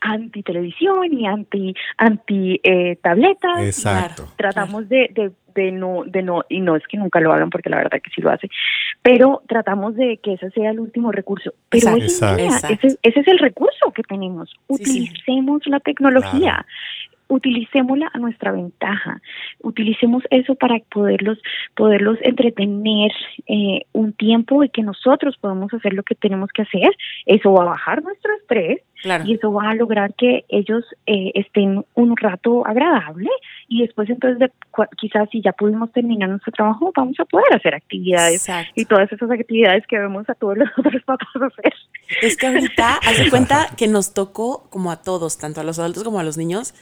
Speaker 3: anti televisión y anti anti eh, tabletas
Speaker 2: Exacto.
Speaker 3: tratamos de, de, de no de no y no es que nunca lo hagan porque la verdad que sí lo hace pero tratamos de que ese sea el último recurso pero
Speaker 1: Exacto.
Speaker 3: día,
Speaker 1: Exacto.
Speaker 3: ese, ese es el recurso que tenemos
Speaker 1: Sí, sí.
Speaker 3: utilicemos la tecnología utilicémosla a nuestra ventaja, utilicemos eso para poderlos, poderlos entretener eh, un tiempo y que nosotros podamos hacer lo que tenemos que hacer. Eso va a bajar nuestro estrés
Speaker 1: Claro.
Speaker 3: y eso va a lograr que ellos eh, estén un rato agradable y después entonces de, quizás si ya pudimos terminar nuestro trabajo vamos a poder hacer actividades
Speaker 1: Exacto.
Speaker 3: y todas esas actividades que vemos a todos los otros papás hacer.
Speaker 1: Es que ahorita, haz de cuenta que nos tocó, como a todos, tanto a los adultos como a los niños,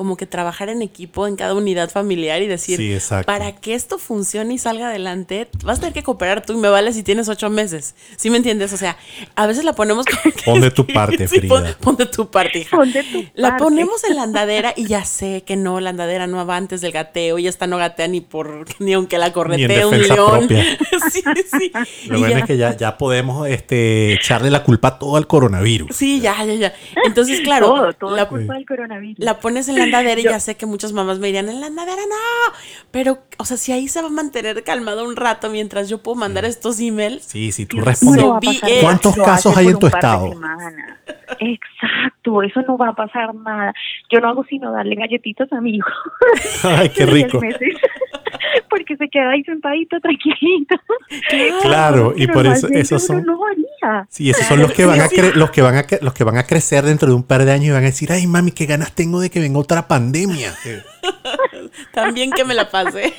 Speaker 1: como que trabajar en equipo en cada unidad familiar y decir,
Speaker 2: Sí, exacto.
Speaker 1: para que esto funcione y salga adelante, vas a tener que cooperar tú y me vale si tienes ocho meses. ¿Sí me entiendes? O sea, a veces la ponemos como que-
Speaker 2: Pon de tu parte,
Speaker 1: Sí, pon,
Speaker 2: Frida.
Speaker 1: pon de tu parte, hija.
Speaker 3: Pon de tu
Speaker 1: La
Speaker 3: parte.
Speaker 1: ponemos en la andadera y ya sé que no, la andadera no va antes del gateo y esta no gatea ni por ni aunque la corretee un león.
Speaker 2: propia.
Speaker 1: sí, sí.
Speaker 2: Lo
Speaker 1: Y
Speaker 2: bueno
Speaker 1: ya.
Speaker 2: es que ya, ya podemos este, echarle la culpa a todo al coronavirus.
Speaker 1: Sí, ya, ya, ya. Entonces, claro,
Speaker 3: todo, todo
Speaker 1: la,
Speaker 3: culpa del coronavirus.
Speaker 1: la pones en la andadera y ya sé que muchas mamás me dirían, en la andadera no. Pero, o sea, si ahí se va a mantener calmado un rato mientras yo puedo mandar estos emails.
Speaker 2: Sí, sí, tú respondes. ¿Cuántos casos hay en tu estado?
Speaker 3: semanas. Exacto, eso no va a pasar nada. Yo no hago sino darle galletitas a mi hijo.
Speaker 2: Ay, qué
Speaker 3: de diez
Speaker 2: rico.
Speaker 3: meses, Porque se queda ahí sentadito, tranquilito.
Speaker 2: Claro, y por eso esos son
Speaker 3: No haría.
Speaker 2: Sí, esos son los que van a cre- los que van a los que van a crecer dentro de un par de años y van a decir, "Ay, mami, qué ganas tengo de que venga otra pandemia."
Speaker 1: También que me la pase.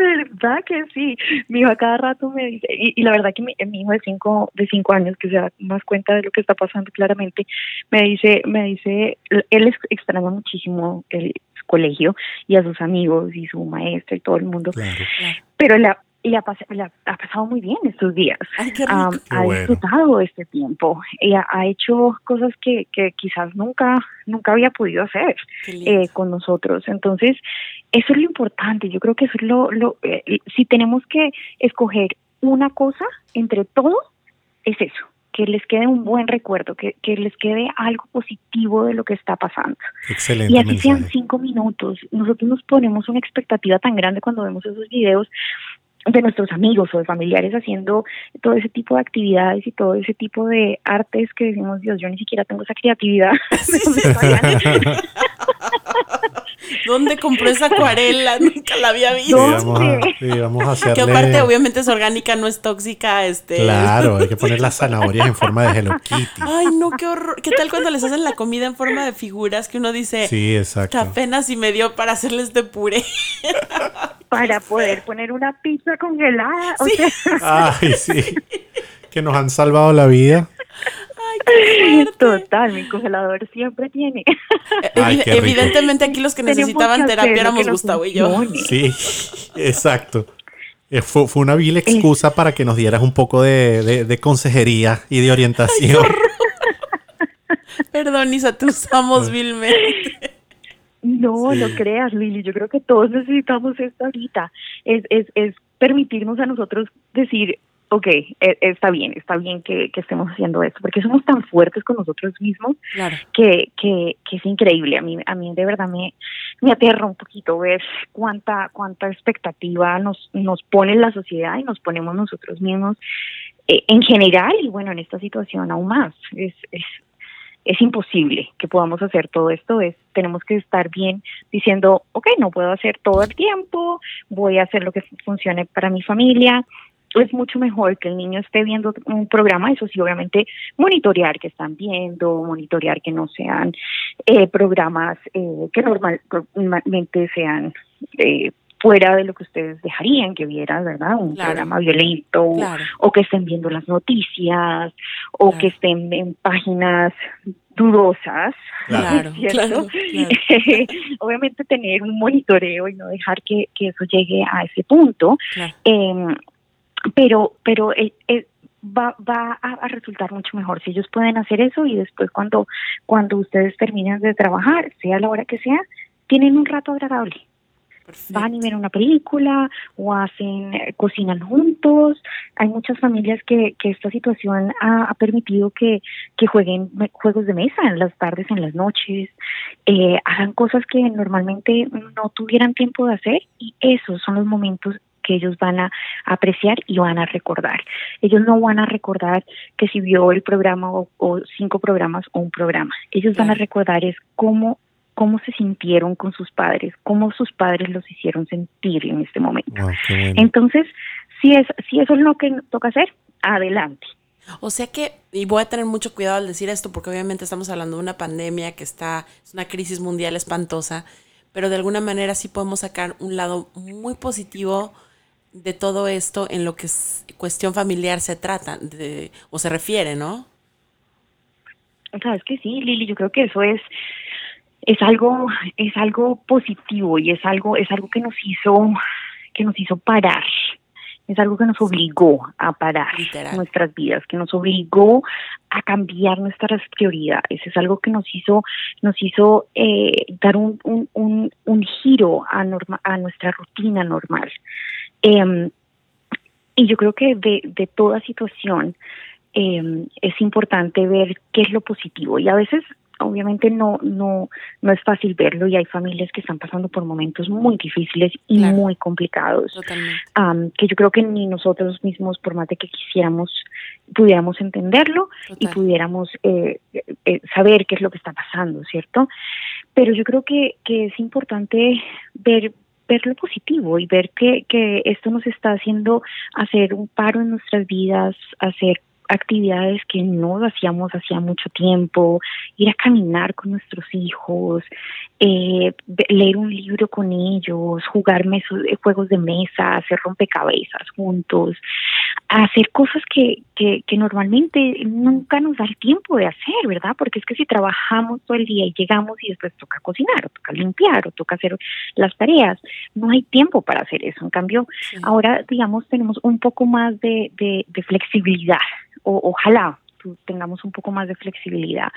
Speaker 3: ¿Verdad que sí? Mi hijo a cada rato me dice, y, y la verdad que mi, mi hijo de cinco, de cinco años, que se da más cuenta de lo que está pasando claramente, me dice, me dice, él ex- extraña muchísimo el colegio y a sus amigos y su maestra y todo el mundo,
Speaker 2: Claro.
Speaker 3: pero la, le ha, pas- le ha- ha pasado muy bien estos días.
Speaker 1: Ay, qué rico.
Speaker 3: Am,
Speaker 2: Qué
Speaker 3: ha
Speaker 2: bueno.
Speaker 3: disfrutado este tiempo y ha, ha hecho cosas que, que quizás nunca nunca había podido hacer eh, con nosotros. Entonces, eso es lo importante. Yo creo que eso es lo, lo eh, si tenemos que escoger una cosa entre todo, es eso, que les quede un buen recuerdo, que, que les quede algo positivo de lo que está pasando.
Speaker 2: Excelente
Speaker 3: Y así sean cinco minutos. Nosotros nos ponemos una expectativa tan grande cuando vemos esos videos de nuestros amigos o de familiares haciendo todo ese tipo de actividades y todo ese tipo de artes que decimos, Dios, yo ni siquiera tengo esa creatividad. ¿De dónde
Speaker 1: compró esa acuarela? Nunca la había
Speaker 2: Sí,
Speaker 1: visto.
Speaker 2: vamos a, sí, vamos a hacerle
Speaker 1: Que aparte, obviamente, es orgánica, no es tóxica. Este.
Speaker 2: Claro, hay que poner las zanahorias en forma de Hello Kitty.
Speaker 1: Ay, no, qué horror. ¿Qué tal cuando les hacen la comida en forma de figuras que uno dice,
Speaker 2: Sí, exacto.
Speaker 1: apenas si me dio para hacerles de puré?
Speaker 3: Para poder poner una pizza congelada. O
Speaker 1: Sí.
Speaker 3: sea,
Speaker 2: Ay, sí. Que nos han salvado la vida.
Speaker 1: Ay, qué
Speaker 3: total, mi congelador siempre tiene.
Speaker 2: Ay, qué rico.
Speaker 1: Evidentemente aquí los que necesitaban terapia éramos Gustavo y yo.
Speaker 2: Sí, exacto. Eh, Fue, fue una vil excusa para que nos dieras un poco de, de- de consejería y de orientación.
Speaker 1: Perdón, Isa, te usamos vilmente.
Speaker 3: No,
Speaker 2: Sí.
Speaker 3: no creas, Lili. Yo creo que todos necesitamos esto ahorita. Es, es, es permitirnos a nosotros decir, ok, e- está bien, está bien que, que estemos haciendo esto, porque somos tan fuertes con nosotros mismos
Speaker 1: Claro.
Speaker 3: que, que, que es increíble. A mí, a mí de verdad me, me aterra un poquito ver cuánta, cuánta expectativa nos, nos pone la sociedad y nos ponemos nosotros mismos eh, en general y bueno, en esta situación aún más. Es, es, es imposible que podamos hacer todo esto. Es, tenemos que estar bien diciendo, ok, no puedo hacer todo el tiempo, voy a hacer lo que funcione para mi familia. Es mucho mejor que el niño esté viendo un programa, eso sí, obviamente, monitorear que están viendo, monitorear que no sean eh, programas eh, que normal- normalmente sean eh, fuera de lo que ustedes dejarían que vieran, ¿verdad? Un programa violento o que estén viendo las noticias o que estén en páginas dudosas, claro, ¿cierto? Obviamente tener un monitoreo y no dejar que, eso llegue a ese punto, em, pero pero va, va a, resultar mucho mejor si ellos pueden hacer eso y después cuando cuando ustedes terminen de trabajar, sea la hora que sea, tienen un rato agradable. Van y ven una película o hacen, eh, cocinan juntos. Hay muchas familias que, que esta situación ha, permitido que, que jueguen juegos de mesa en las tardes, en las noches, eh, hagan cosas que normalmente no tuvieran tiempo de hacer y esos son los momentos que ellos van a apreciar y van a recordar. Ellos no van a recordar que si vio el programa o, cinco programas o un programa. Ellos van a recordar es cómo cómo se sintieron con sus padres, cómo sus padres los hicieron sentir en este momento. Entonces, si es si eso es lo que toca hacer, adelante.
Speaker 1: O sea que, y voy a tener mucho cuidado al decir esto, porque obviamente estamos hablando de una pandemia que está, es una crisis mundial espantosa, pero de alguna manera sí podemos sacar un lado muy positivo de todo esto en lo que es cuestión familiar se trata de, o se refiere, ¿no?
Speaker 3: Sabes que sí, Lili, yo creo que eso es es algo es algo positivo y es algo es algo que nos hizo que nos hizo parar es algo que nos obligó a parar nuestras vidas, que nos obligó a cambiar nuestras prioridades. Es algo que nos hizo, nos hizo eh, dar un, un, un, un giro a, norma, a nuestra rutina normal. Eh, y yo creo que de, de toda situación eh, es importante ver qué es lo positivo. Y a veces, obviamente, no, no, no es fácil verlo y hay familias que están pasando por momentos muy difíciles y muy complicados. que yo creo que ni nosotros mismos, por más de que quisiéramos, pudiéramos entenderlo y pudiéramos eh, eh, saber qué es lo que está pasando, ¿cierto? Pero yo creo que, que es importante ver ver lo positivo y ver que, que esto nos está haciendo hacer un paro en nuestras vidas, hacer actividades que no hacíamos hacía mucho tiempo, ir a caminar con nuestros hijos, eh, leer un libro con ellos, jugar eh, juegos de mesa, hacer rompecabezas juntos, hacer cosas que, que, que normalmente nunca nos da el tiempo de hacer, ¿verdad? Porque es que si trabajamos todo el día y llegamos y después toca cocinar, o toca limpiar, o toca hacer las tareas, no hay tiempo para hacer eso. En cambio, ahora, digamos, tenemos un poco más de, de, de flexibilidad o, ojalá tengamos un poco más de flexibilidad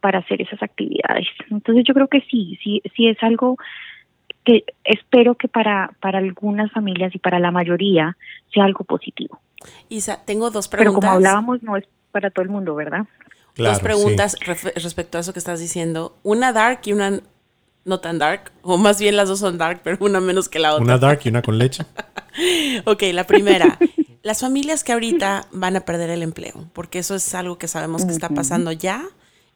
Speaker 3: para hacer esas actividades. Entonces yo creo que sí, sí, sí es algo que espero que para, para algunas familias y para la mayoría sea algo positivo.
Speaker 1: Isa, tengo dos preguntas.
Speaker 3: Pero como hablábamos, no es para todo el mundo, ¿verdad?
Speaker 1: dos preguntas respecto a eso que estás diciendo. Una dark y una no tan dark, o más bien las dos son dark, pero una menos que la otra.
Speaker 2: Una dark y una con leche.
Speaker 1: ok, la primera las familias que ahorita van a perder el empleo, porque eso es algo que sabemos que está pasando ya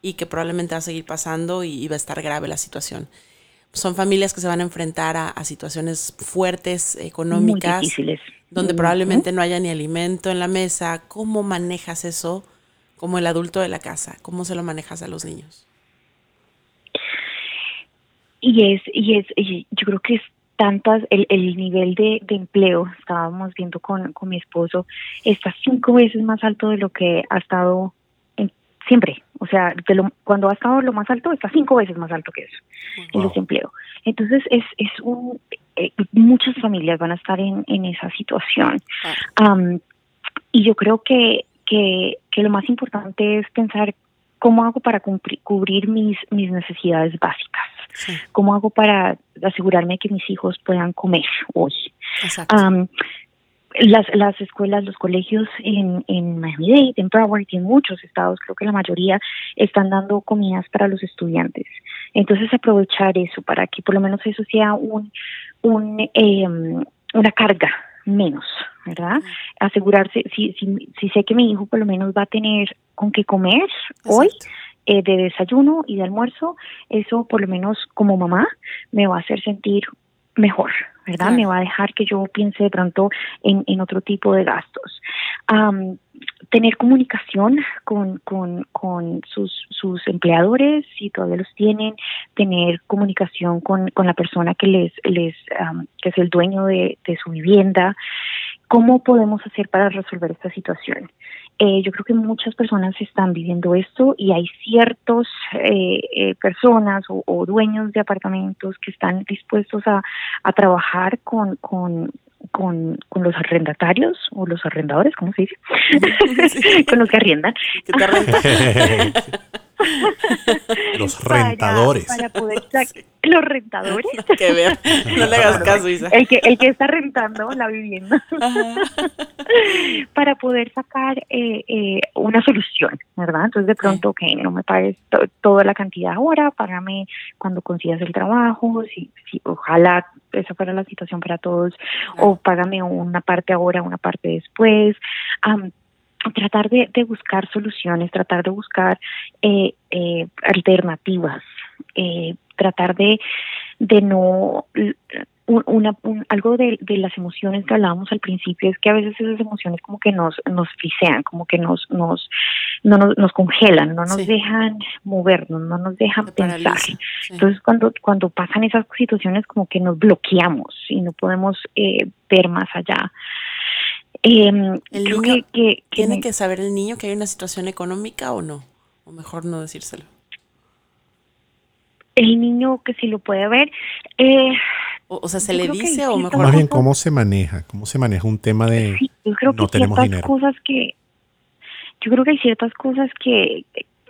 Speaker 1: y que probablemente va a seguir pasando y, va a estar grave la situación. Son familias que se van a enfrentar a, situaciones fuertes, económicas, donde probablemente no haya ni alimento en la mesa. ¿Cómo manejas eso como el adulto de la casa? ¿Cómo se lo manejas a los niños?
Speaker 3: Y es, y es, yo creo que es tantas, el, el nivel de, de, empleo, estábamos viendo con, con mi esposo, está cinco veces más alto de lo que ha estado siempre. O sea, de lo, cuando ha estado lo más alto, está cinco veces más alto que eso, el desempleo. Entonces, es, es un, eh, muchas familias van a estar en, en esa situación. y yo creo que, que, que lo más importante es pensar cómo hago para cubrir mis, mis necesidades básicas. ¿Cómo hago para asegurarme que mis hijos puedan comer hoy? las, las escuelas, los colegios en, en Miami-Dade, en Broward y en muchos estados, creo que la mayoría están dando comidas para los estudiantes. Entonces aprovechar eso para que por lo menos eso sea un, un em, una carga menos, ¿verdad? Asegurarse, si, si, si sé que mi hijo por lo menos va a tener con qué comer hoy, eh, de desayuno y de almuerzo, eso por lo menos como mamá me va a hacer sentir mejor, ¿verdad? Me va a dejar que yo piense de pronto en, en otro tipo de gastos. tener comunicación con, con, con sus, sus empleadores, si todavía los tienen, tener comunicación con, con la persona que les, les que es el dueño de, de su vivienda. ¿Cómo podemos hacer para resolver esta situación? Eh, yo creo que muchas personas están viviendo esto y hay ciertos eh, eh, personas o, dueños de apartamentos que están dispuestos a, a trabajar con, con, con, con los arrendatarios o los arrendadores, ¿cómo se dice? con los que arriendan.
Speaker 2: los rentadores.
Speaker 3: Para, poder los rentadores.
Speaker 1: que ver. No le hagas caso, Isa.
Speaker 3: El que, el que está rentando la vivienda. para poder sacar eh, eh, una solución, ¿verdad? Entonces, de pronto, que no me pagues toda la cantidad ahora, págame cuando consigas el trabajo, si, si ojalá esa fuera la situación para todos, o págame una parte ahora, una parte después tratar de, de, buscar soluciones, tratar de buscar eh, eh, alternativas, eh, tratar de, de no una, algo de, de, las emociones que hablábamos al principio es que a veces esas emociones como que nos nos frisean, como que nos nos no nos, nos congelan, no nos dejan movernos, no nos dejan pensar. Entonces cuando cuando pasan esas situaciones como que nos bloqueamos y no podemos eh, ver más allá.
Speaker 1: Eh, el niño que, tiene que saber el niño que hay una situación económica o no, o mejor no decírselo.
Speaker 3: El niño que si lo puede ver. Eh,
Speaker 1: o, sea, se le dice o mejor.
Speaker 2: Más bien, ¿cómo se maneja? ¿Cómo se maneja un tema de
Speaker 3: yo creo que no tenemos dinero? Cosas que, yo creo que hay ciertas cosas que,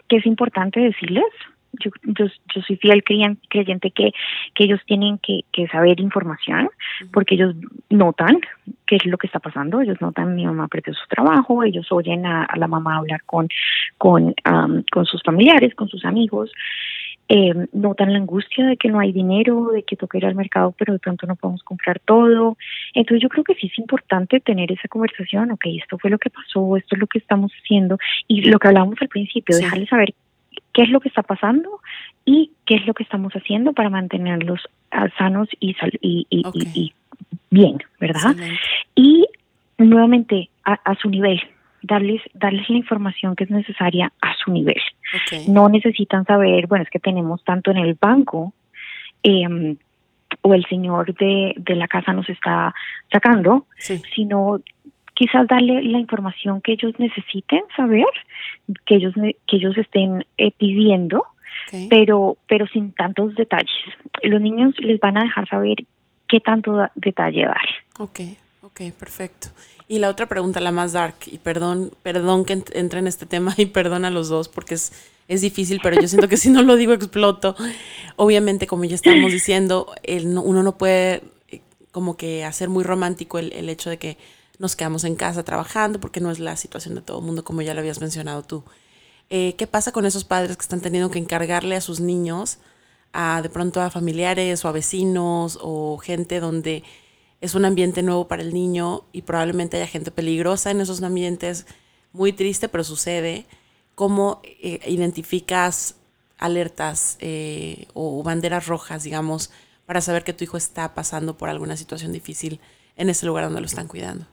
Speaker 3: que es importante decirles yo, yo, yo soy fiel creyente que, que ellos tienen que, que saber información porque ellos notan qué es lo que está pasando, ellos notan mi mamá perdió su trabajo, ellos oyen a, la mamá hablar con, con, con sus familiares, con sus amigos, eh, notan la angustia de que no hay dinero, de que toca ir al mercado, pero de pronto no podemos comprar todo. Entonces yo creo que sí es importante tener esa conversación, ok, esto fue lo que pasó, esto es lo que estamos haciendo, y lo que hablábamos al principio, dejarles saber qué es lo que está pasando y qué es lo que estamos haciendo para mantenerlos ah, sanos y, y, bien, ¿verdad? Y nuevamente a, su nivel, darles, darles la información que es necesaria a su nivel. No necesitan saber, bueno, es que tenemos tanto en el banco, eh, o el señor de, de la casa nos está sacando, sino quizás darle la información que ellos necesiten saber, que ellos que ellos estén eh, pidiendo, pero pero sin tantos detalles. Los niños les van a dejar saber qué tanto detalle dar.
Speaker 1: Ok, ok, perfecto. Y la otra pregunta, la más dark, y perdón, perdón que entre en este tema y perdón a los dos porque es, es difícil, pero yo siento que si no lo digo exploto. Obviamente, como ya estamos diciendo, el, uno no puede eh, como que hacer muy romántico el, el hecho de que nos quedamos en casa trabajando porque no es la situación de todo el mundo, como ya lo habías mencionado tú. Eh, ¿Qué pasa con esos padres que están teniendo que encargarle a sus niños, a, de pronto a familiares o a vecinos o gente donde es un ambiente nuevo para el niño y probablemente haya gente peligrosa en esos ambientes? Muy triste, pero sucede. ¿Cómo eh, identificas alertas eh, o banderas rojas, digamos, para saber que tu hijo está pasando por alguna situación difícil en ese lugar donde lo están cuidando?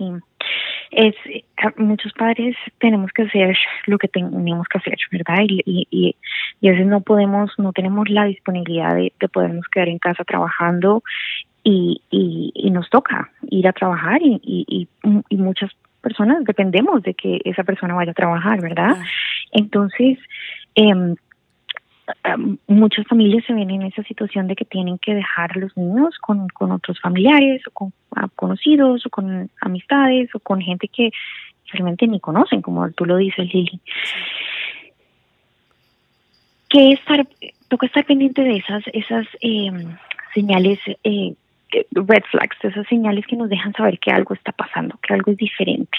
Speaker 3: Sí. Es, muchos padres tenemos que hacer lo que tenemos que hacer, ¿verdad? Y, y, y, a veces no podemos, no tenemos la disponibilidad de, de podernos quedar en casa trabajando y, y, y nos toca ir a trabajar y, y, y, muchas personas dependemos de que esa persona vaya a trabajar, ¿verdad? Entonces, eh, muchas familias se ven en esa situación de que tienen que dejar a los niños con, con otros familiares o con ah, conocidos o con amistades o con gente que realmente ni conocen, como tú lo dices, Lili. Que estar, toca estar pendiente de esas, esas eh, señales eh, red flags, esas señales que nos dejan saber que algo está pasando, que algo es diferente.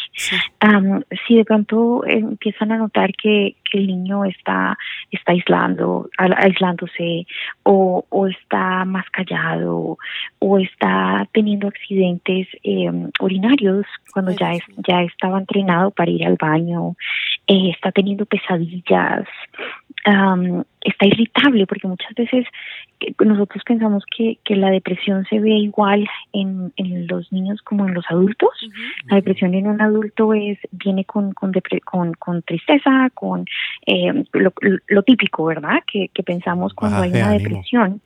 Speaker 3: si de pronto empiezan a notar que, el niño está, está aislando, aislándose o, o está más callado o está teniendo accidentes em, urinarios cuando ya, es, ya estaba entrenado para ir al baño, eh, está teniendo pesadillas, está irritable porque muchas veces nosotros pensamos que, que la depresión se ve igual en, en, los niños como en los adultos. La depresión en un adulto es viene con, con, con, con tristeza, con eh, lo, típico, ¿verdad? Que, que pensamos cuando hay una depresión.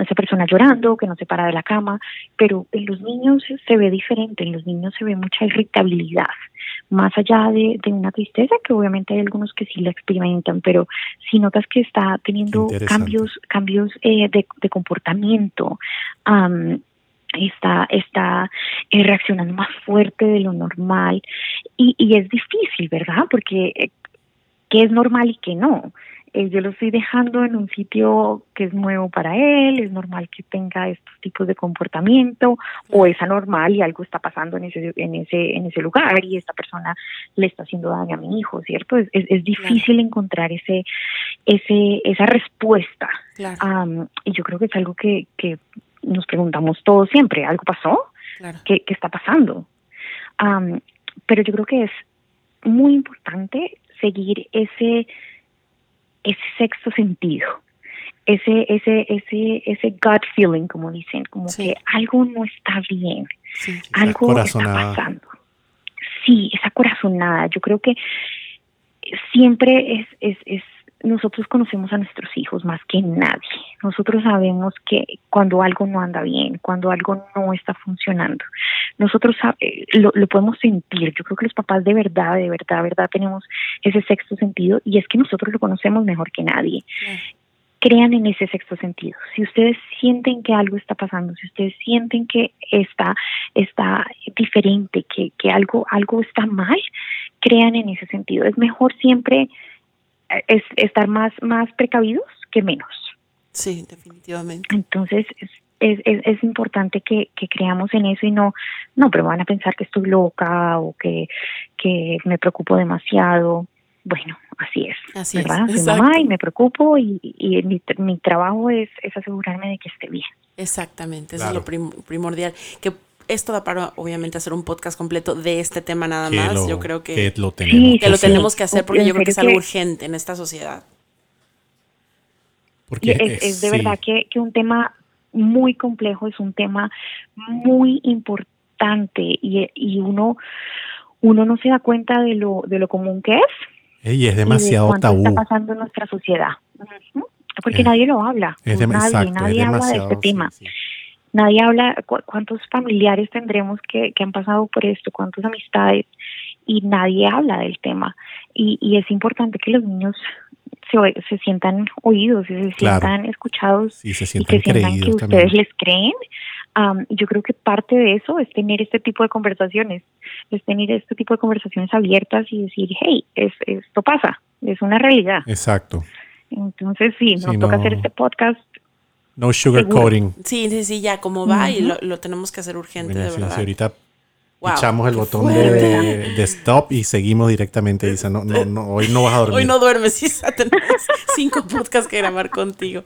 Speaker 3: esa persona llorando, que no se para de la cama, pero en los niños se ve diferente, en los niños se ve mucha irritabilidad más allá de, una tristeza, que obviamente hay algunos que sí la experimentan, pero si notas que está teniendo cambios, cambios eh, de, comportamiento, está, está eh, reaccionando más fuerte de lo normal y, y es difícil, ¿verdad? Porque eh, qué es normal y qué no. Eh, yo lo estoy dejando en un sitio que es nuevo para él, es normal que tenga estos tipos de comportamiento o es anormal y algo está pasando en ese en ese en ese lugar y esta persona le está haciendo daño a mi hijo, ¿cierto? Es, es, difícil encontrar ese ese esa respuesta. y yo creo que es algo que, que nos preguntamos todos siempre, ¿algo pasó? ¿Qué, ¿Qué, está pasando? pero yo creo que es muy importante seguir ese ese sexto sentido, ese, ese, ese, ese gut feeling, como dicen, como que algo no está bien, algo está pasando. Sí, esa corazonada. Yo creo que siempre es, es, es nosotros conocemos a nuestros hijos más que nadie. Nosotros sabemos que cuando algo no anda bien, cuando algo no está funcionando, nosotros lo, lo, podemos sentir. Yo creo que los papás de verdad, de verdad, de verdad tenemos ese sexto sentido y es que nosotros lo conocemos mejor que nadie. Crean en ese sexto sentido. Si ustedes sienten que algo está pasando, si ustedes sienten que está, está diferente, que, que algo, algo está mal, crean en ese sentido. Es mejor siempre es estar más, más precavidos que menos.
Speaker 1: Sí, definitivamente.
Speaker 3: Entonces, es, es, es, importante que, que, creamos en eso y no, no, pero van a pensar que estoy loca o que, que me preocupo demasiado. Bueno, así es. Así ¿verdad? es. Soy mamá y me preocupo y, y mi, mi, trabajo es, es asegurarme de que esté bien.
Speaker 1: Exactamente, eso es lo primordial. Que esto da para obviamente hacer un podcast completo de este tema nada más. yo creo que,
Speaker 2: lo tenemos,
Speaker 1: que, lo tenemos que hacer porque yo creo que es algo urgente en esta sociedad.
Speaker 3: Porque es, de verdad que, que un tema muy complejo, es un tema muy importante y, y uno, uno no se da cuenta de lo, de lo común que es.
Speaker 2: Y es demasiado
Speaker 3: y
Speaker 2: tabú.
Speaker 3: está pasando en nuestra sociedad. Porque nadie lo habla. nadie, nadie habla de este tema. Nadie habla cuántos familiares tendremos que, que han pasado por esto, cuántas amistades, y nadie habla del tema. Y, y es importante que los niños se, se sientan oídos, se sientan escuchados
Speaker 2: y, se
Speaker 3: sientan,
Speaker 2: que
Speaker 3: ustedes les creen. yo creo que parte de eso es tener este tipo de conversaciones, es tener este tipo de conversaciones abiertas y decir, hey, es, esto pasa, es una realidad.
Speaker 2: Exacto.
Speaker 3: Entonces, sí, nos toca hacer este podcast
Speaker 2: no sugarcoating.
Speaker 1: Sí, sí, sí, ya como va y lo, lo, tenemos que hacer urgente, de verdad.
Speaker 2: ahorita echamos el botón de, de, stop y seguimos directamente. Dice, no, no, no, hoy no vas a dormir.
Speaker 1: Hoy no duermes, Isa. Tenemos cinco podcasts que grabar contigo.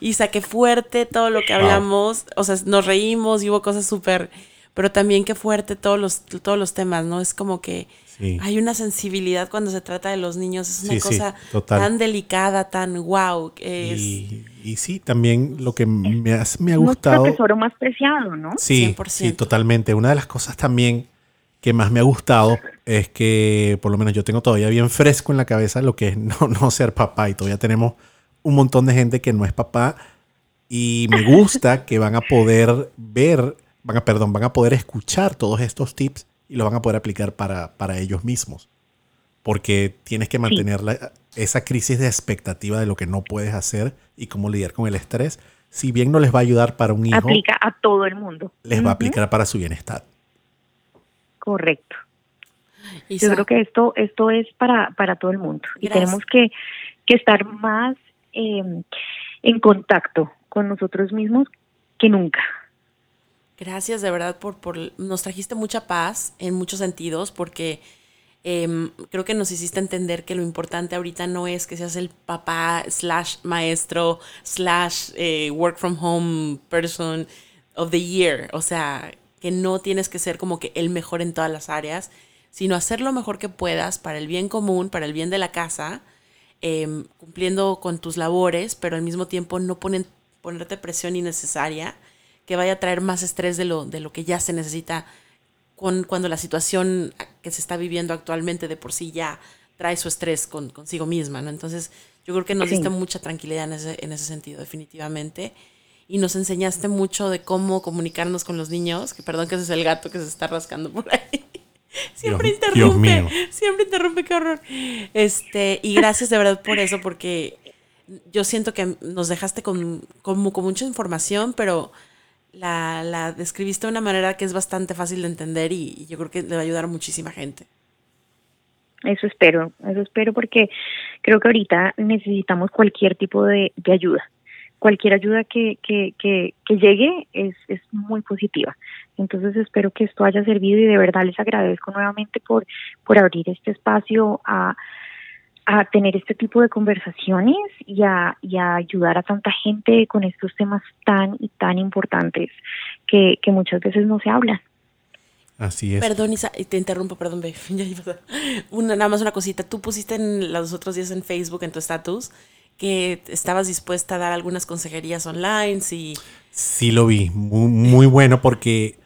Speaker 1: Isa, qué fuerte todo lo que hablamos. O sea, nos reímos y hubo cosas súper... Pero también qué fuerte todos los, todos los temas, ¿no? Es como que hay una sensibilidad cuando se trata de los niños. Es una cosa tan delicada, tan wow. Es...
Speaker 2: Y, sí, también lo que me ha, me ha gustado.
Speaker 3: Es tesoro más preciado, ¿no?
Speaker 2: Sí, sí, totalmente. Una de las cosas también que más me ha gustado es que, por lo menos yo tengo todavía bien fresco en la cabeza lo que es no, no ser papá. Y todavía tenemos un montón de gente que no es papá. Y me gusta que van a poder ver, van a, perdón, van a poder escuchar todos estos tips y lo van a poder aplicar para, para ellos mismos. Porque tienes que mantener esa crisis de expectativa de lo que no puedes hacer y cómo lidiar con el estrés. Si bien no les va a ayudar para un hijo,
Speaker 3: aplica a todo el mundo.
Speaker 2: Les va a aplicar para su bienestar.
Speaker 3: Correcto. Yo creo que esto, esto es para, para todo el mundo. Y tenemos que, que estar más em, en contacto con nosotros mismos que nunca.
Speaker 1: Gracias de verdad por, por, nos trajiste mucha paz en muchos sentidos porque em, creo que nos hiciste entender que lo importante ahorita no es que seas el papá slash maestro slash eh, work from home person of the year, o sea, que no tienes que ser como que el mejor en todas las áreas, sino hacer lo mejor que puedas para el bien común, para el bien de la casa em, cumpliendo con tus labores, pero al mismo tiempo no ponen, ponerte presión innecesaria que vaya a traer más estrés de lo, de lo que ya se necesita con, cuando la situación que se está viviendo actualmente de por sí ya trae su estrés con, consigo misma, ¿no? Entonces, yo creo que nos diste mucha tranquilidad en ese, en ese sentido, definitivamente. Y nos enseñaste mucho de cómo comunicarnos con los niños, que perdón que ese es el gato que se está rascando por ahí. Siempre interrumpe, siempre interrumpe, qué horror. Este, y gracias de verdad por eso, porque yo siento que nos dejaste con, con, mucha información, pero la, la, describiste de una manera que es bastante fácil de entender y, yo creo que le va a ayudar a muchísima gente.
Speaker 3: Eso espero, eso espero porque creo que ahorita necesitamos cualquier tipo de, de ayuda. Cualquier ayuda que, que, que, que llegue es, es muy positiva. Entonces espero que esto haya servido y de verdad les agradezco nuevamente por, por abrir este espacio a, a tener este tipo de conversaciones y a, y a ayudar a tanta gente con estos temas tan y tan importantes que, que muchas veces no se hablan.
Speaker 2: Así es.
Speaker 1: Perdón, Isa, te interrumpo, perdón, babe. Una, nada más una cosita. Tú pusiste en los otros días en Facebook, en tu estatus, que estabas dispuesta a dar algunas consejerías online. Sí,
Speaker 2: sí lo vi. Muy, muy bueno porque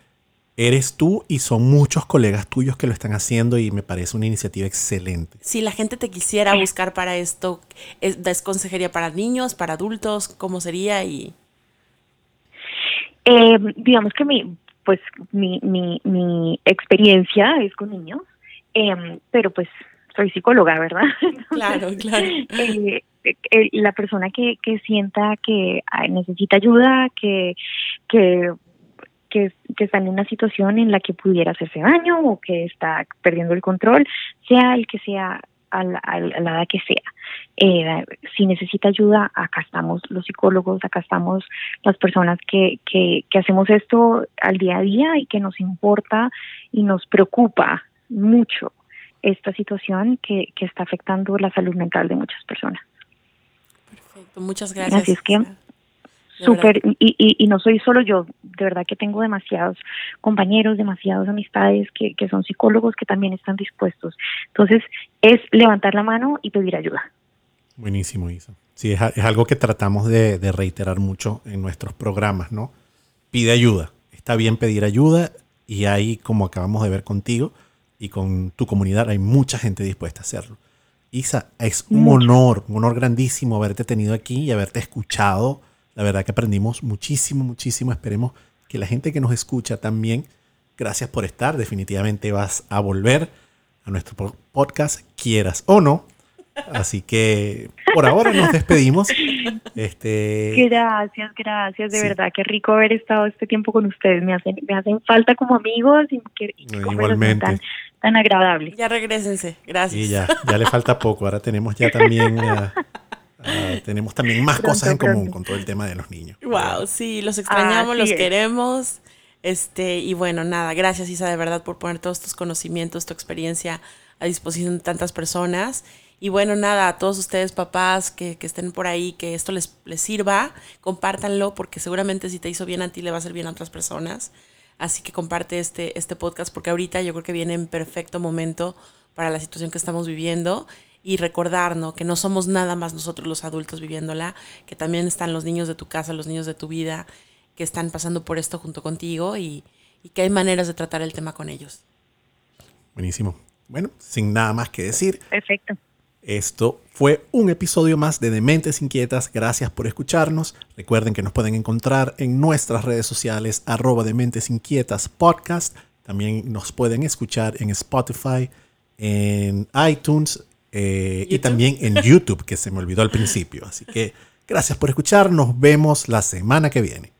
Speaker 2: eres tú y son muchos colegas tuyos que lo están haciendo y me parece una iniciativa excelente.
Speaker 1: Si la gente te quisiera buscar para esto, ¿es, ¿das consejería para niños, para adultos? ¿Cómo sería? y
Speaker 3: eh, Digamos que mi pues mi, mi, mi experiencia es con niños, eh, pero pues soy psicóloga, ¿verdad?
Speaker 1: claro, claro.
Speaker 3: Eh, eh, la persona que, que sienta que necesita ayuda, que, que, que, que, está en una situación en la que pudiera hacerse daño o que está perdiendo el control, sea el que sea a la, a la edad que sea. Eh, si necesita ayuda, acá estamos los psicólogos, acá estamos las personas que, que, que hacemos esto al día a día y que nos importa y nos preocupa mucho esta situación que, que está afectando la salud mental de muchas personas.
Speaker 1: Perfecto, muchas gracias.
Speaker 3: Así es que súper y, y, y, no soy solo yo, de verdad que tengo demasiados compañeros, demasiadas amistades que, que son psicólogos que también están dispuestos. Entonces, es levantar la mano y pedir ayuda.
Speaker 2: Buenísimo, Isa. Sí, es, es algo que tratamos de, de, reiterar mucho en nuestros programas, ¿no? Pide ayuda. Está bien pedir ayuda y ahí, como acabamos de ver contigo y con tu comunidad, hay mucha gente dispuesta a hacerlo. Isa, es un mucho. honor, un honor grandísimo haberte tenido aquí y haberte escuchado la verdad que aprendimos muchísimo, muchísimo. Esperemos que la gente que nos escucha también, gracias por estar. Definitivamente vas a volver a nuestro podcast, quieras o no. Así que por ahora nos despedimos. Este...
Speaker 3: Gracias, gracias. De sí. verdad, qué rico haber estado este tiempo con ustedes. Me hacen, me hacen falta como amigos y, que,
Speaker 2: Igualmente.
Speaker 3: Tan, tan agradable.
Speaker 1: Ya regresense. Gracias.
Speaker 2: Y ya, ya le falta poco. Ahora tenemos ya también... Uh, Uh, tenemos también más pronto, cosas en pronto. común con todo el tema de los niños.
Speaker 1: Wow, sí, los extrañamos, ah, los es. queremos. Este, y bueno, nada, gracias Isa de verdad por poner todos tus conocimientos, tu experiencia a disposición de tantas personas. Y bueno, nada, a todos ustedes papás que, que estén por ahí, que esto les, les sirva, compártanlo porque seguramente si te hizo bien a ti le va a hacer bien a otras personas. Así que comparte este, este podcast porque ahorita yo creo que viene en perfecto momento para la situación que estamos viviendo y recordar ¿no? que no somos nada más nosotros los adultos viviéndola, que también están los niños de tu casa, los niños de tu vida, que están pasando por esto junto contigo y, y que hay maneras de tratar el tema con ellos.
Speaker 2: Buenísimo. Bueno, sin nada más que decir.
Speaker 3: Perfecto.
Speaker 2: Esto fue un episodio más de Dementes Inquietas. Gracias por escucharnos. Recuerden que nos pueden encontrar en nuestras redes sociales, arroba Dementes Inquietas Podcast. También nos pueden escuchar en Spotify, en iTunes, eh, y también en YouTube, que se me olvidó al principio. Así que gracias por escuchar, nos vemos la semana que viene.